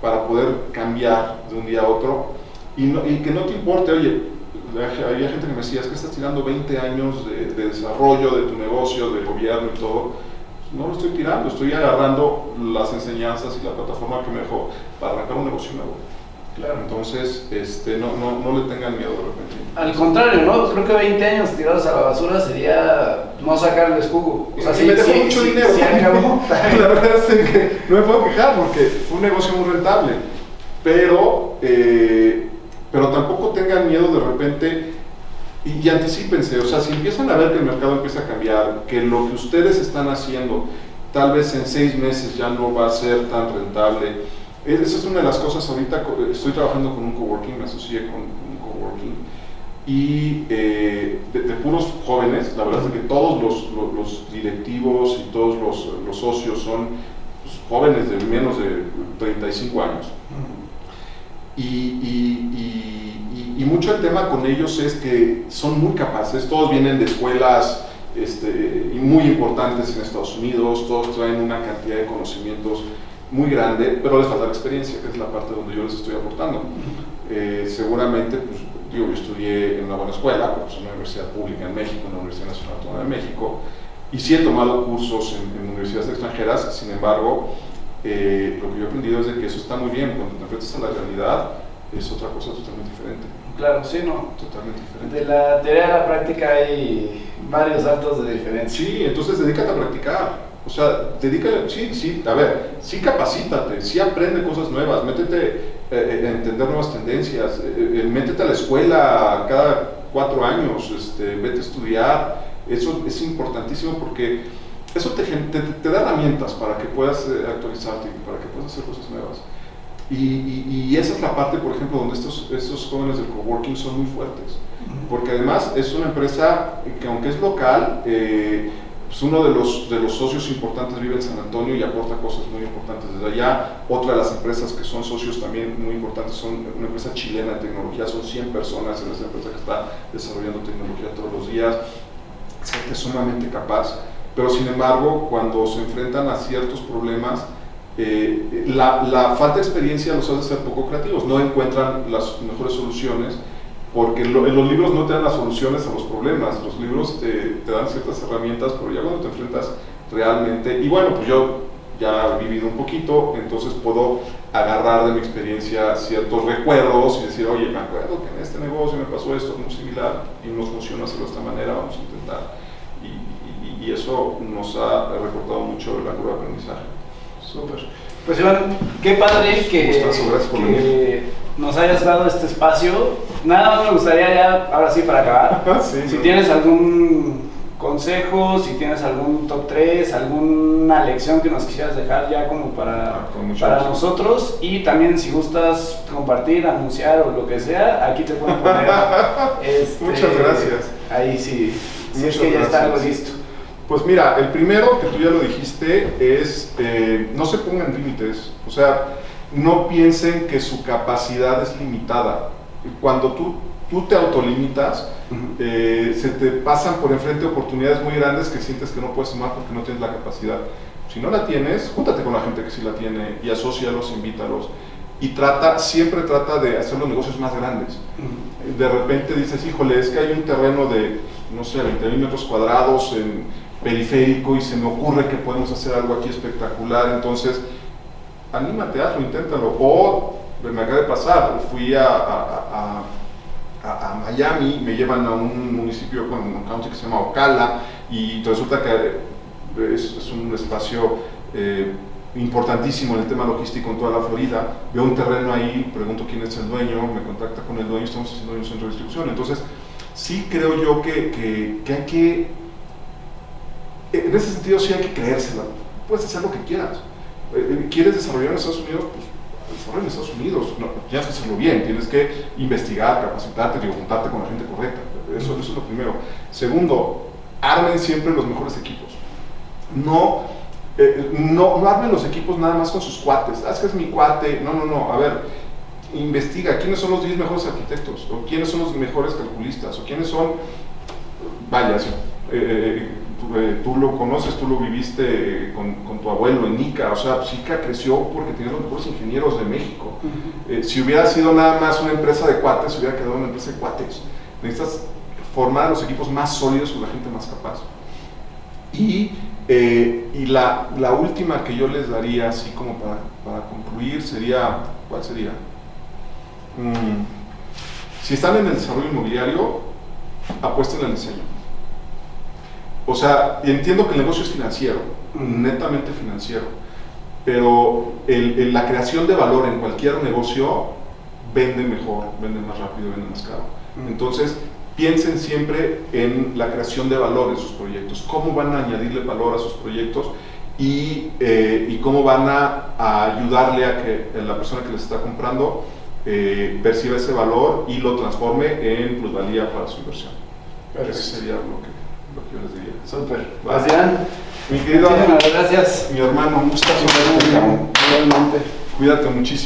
para poder cambiar de un día a otro y, y que no te importe, oye, había gente que me decía, es que estás tirando 20 años de, desarrollo de tu negocio, de gobierno y todo. No lo estoy tirando, estoy agarrando las enseñanzas y la plataforma que me dejó para arrancar un negocio nuevo. Claro. Entonces, este, no, no, no le tengan miedo de repente. Al contrario, ¿no? Creo que 20 años tirados a la basura sería no sacarles jugo. O sea, si me dejó mucho dinero. [LAUGHS] la verdad es que no me puedo quejar porque fue un negocio muy rentable. Pero eh, pero tampoco tengan miedo de repente y, anticipense, o sea, si empiezan a ver que el mercado empieza a cambiar, que lo que ustedes están haciendo tal vez en seis meses ya no va a ser tan rentable, esa es una de las cosas, ahorita estoy trabajando con un coworking, me asocié con, un coworking, y eh, de, puros jóvenes, la verdad es que todos los, los, directivos y todos los, socios son pues, jóvenes de menos de 35 años. Y, y, y, mucho el tema con ellos es que son muy capaces, todos vienen de escuelas este, muy importantes en Estados Unidos, todos traen una cantidad de conocimientos muy grande, pero les falta la experiencia, que es la parte donde yo les estoy aportando. Eh, seguramente, pues, digo, yo estudié en una buena escuela, pues, en una universidad pública en México, en la Universidad Nacional Autónoma de México, y sí he tomado cursos en, en universidades extranjeras, sin embargo, eh, lo que yo he aprendido es de que eso está muy bien, cuando te enfrentas a la realidad es otra cosa totalmente diferente. Claro, sí, no. Totalmente diferente. De la teoría a la práctica hay varios datos de diferencia. Sí, entonces dedícate a practicar. O sea, dedícate, sí, sí, a ver, sí capacítate, sí aprende cosas nuevas, métete eh, a entender nuevas tendencias, eh, eh, métete a la escuela cada cuatro años, este, vete a estudiar. Eso es importantísimo porque eso te, te, te da herramientas para que puedas actualizarte y para que puedas hacer cosas nuevas. Y, y, esa es la parte, por ejemplo, donde estos, estos jóvenes del coworking son muy fuertes. Porque además es una empresa que aunque es local, eh, pues uno de los, de los socios importantes vive en San Antonio y aporta cosas muy importantes desde allá. Otra de las empresas que son socios también muy importantes son una empresa chilena de tecnología, son 100 personas en esa empresa que está desarrollando tecnología todos los días. Es sumamente capaz, pero sin embargo, cuando se enfrentan a ciertos problemas, eh, la, la, falta de experiencia los hace ser poco creativos, no encuentran las mejores soluciones, porque en los libros no te dan las soluciones a los problemas, los libros te, te, dan ciertas herramientas, pero ya cuando te enfrentas realmente, y bueno, pues yo ya he vivido un poquito, entonces puedo agarrar de mi experiencia ciertos recuerdos y decir, oye, me acuerdo que en este negocio me pasó esto muy similar y nos funciona hacerlo de esta manera, vamos a intentar. Y, eso nos ha recortado mucho la curva de aprendizaje. Súper. Pues Iván, qué padre que, que nos hayas dado este espacio. Nada más me gustaría ya, ahora sí para acabar, [LAUGHS] sí, si no. tienes algún consejo, si tienes algún top 3, alguna lección que nos quisieras dejar ya como para, Ah, para gusto. nosotros y también si gustas compartir, anunciar o lo que sea, aquí te pueden poner. [LAUGHS] este, Muchas gracias. Ahí sí, si es que ya está algo listo. Pues mira, el primero que tú ya lo dijiste es eh, no se pongan límites, o sea, no piensen que su capacidad es limitada. Cuando tú, tú te autolimitas, eh, se te pasan por enfrente oportunidades muy grandes que sientes que no puedes tomar porque no tienes la capacidad. Si no la tienes, júntate con la gente que sí la tiene y asócialos, invítalos. Y trata, siempre trata de hacer los negocios más grandes. De repente dices, híjole, es que hay un terreno de, no sé, 20 mil metros cuadrados en periférico y se me ocurre que podemos hacer algo aquí espectacular, entonces anímate, hazlo, inténtalo. O me acaba de pasar, fui a, a- a- Miami, me llevan a un municipio con un county que se llama Ocala y resulta que es, es un espacio eh, importantísimo en el tema logístico en toda la Florida. Veo un terreno ahí, pregunto quién es el dueño, me contacta con el dueño, estamos haciendo un centro de distribución. Entonces, sí creo yo que, que- que hay que, en ese sentido sí hay que creérsela. Puedes hacer lo que quieras. Eh, ¿Quieres desarrollar en Estados Unidos? Pues desarrolla en Estados Unidos. No, tienes que hacerlo bien, tienes que investigar, capacitarte, digo, juntarte con la gente correcta. Eso, eso es lo primero. Segundo, armen siempre los mejores equipos. No, eh, no, no armen los equipos nada más con sus cuates. Ah, es que es mi cuate. No, no, no. A ver, investiga quiénes son los 10 mejores arquitectos, o quiénes son los mejores calculistas, o quiénes son, vaya, eh, tú, eh, tú lo conoces, tú lo viviste eh, con, con tu abuelo en Ica, o sea, Ica creció porque tenía los mejores ingenieros de México. Eh, si hubiera sido nada más una empresa de cuates, hubiera quedado una empresa de cuates. Necesitas formar los equipos más sólidos con la gente más capaz. Y, y la, la última que yo les daría, así como para, para concluir, sería, ¿cuál sería? Mm, si están en el desarrollo inmobiliario, apuesten al diseño. O sea, entiendo que el negocio es financiero, netamente financiero, pero el- el- la creación de valor en cualquier negocio vende mejor, vende más rápido, vende más caro. Entonces, piensen siempre en la creación de valor en sus proyectos, cómo van a añadirle valor a sus proyectos y, eh, y cómo van a, a ayudarle a que la persona que les está comprando eh, perciba ese valor y lo transforme en plusvalía para su inversión. Perfecto. Eso sería lo que, Súper. Iván, Mi querido muchísimas gracias. mi hermano, un. Igualmente. Cuídate muchísimo.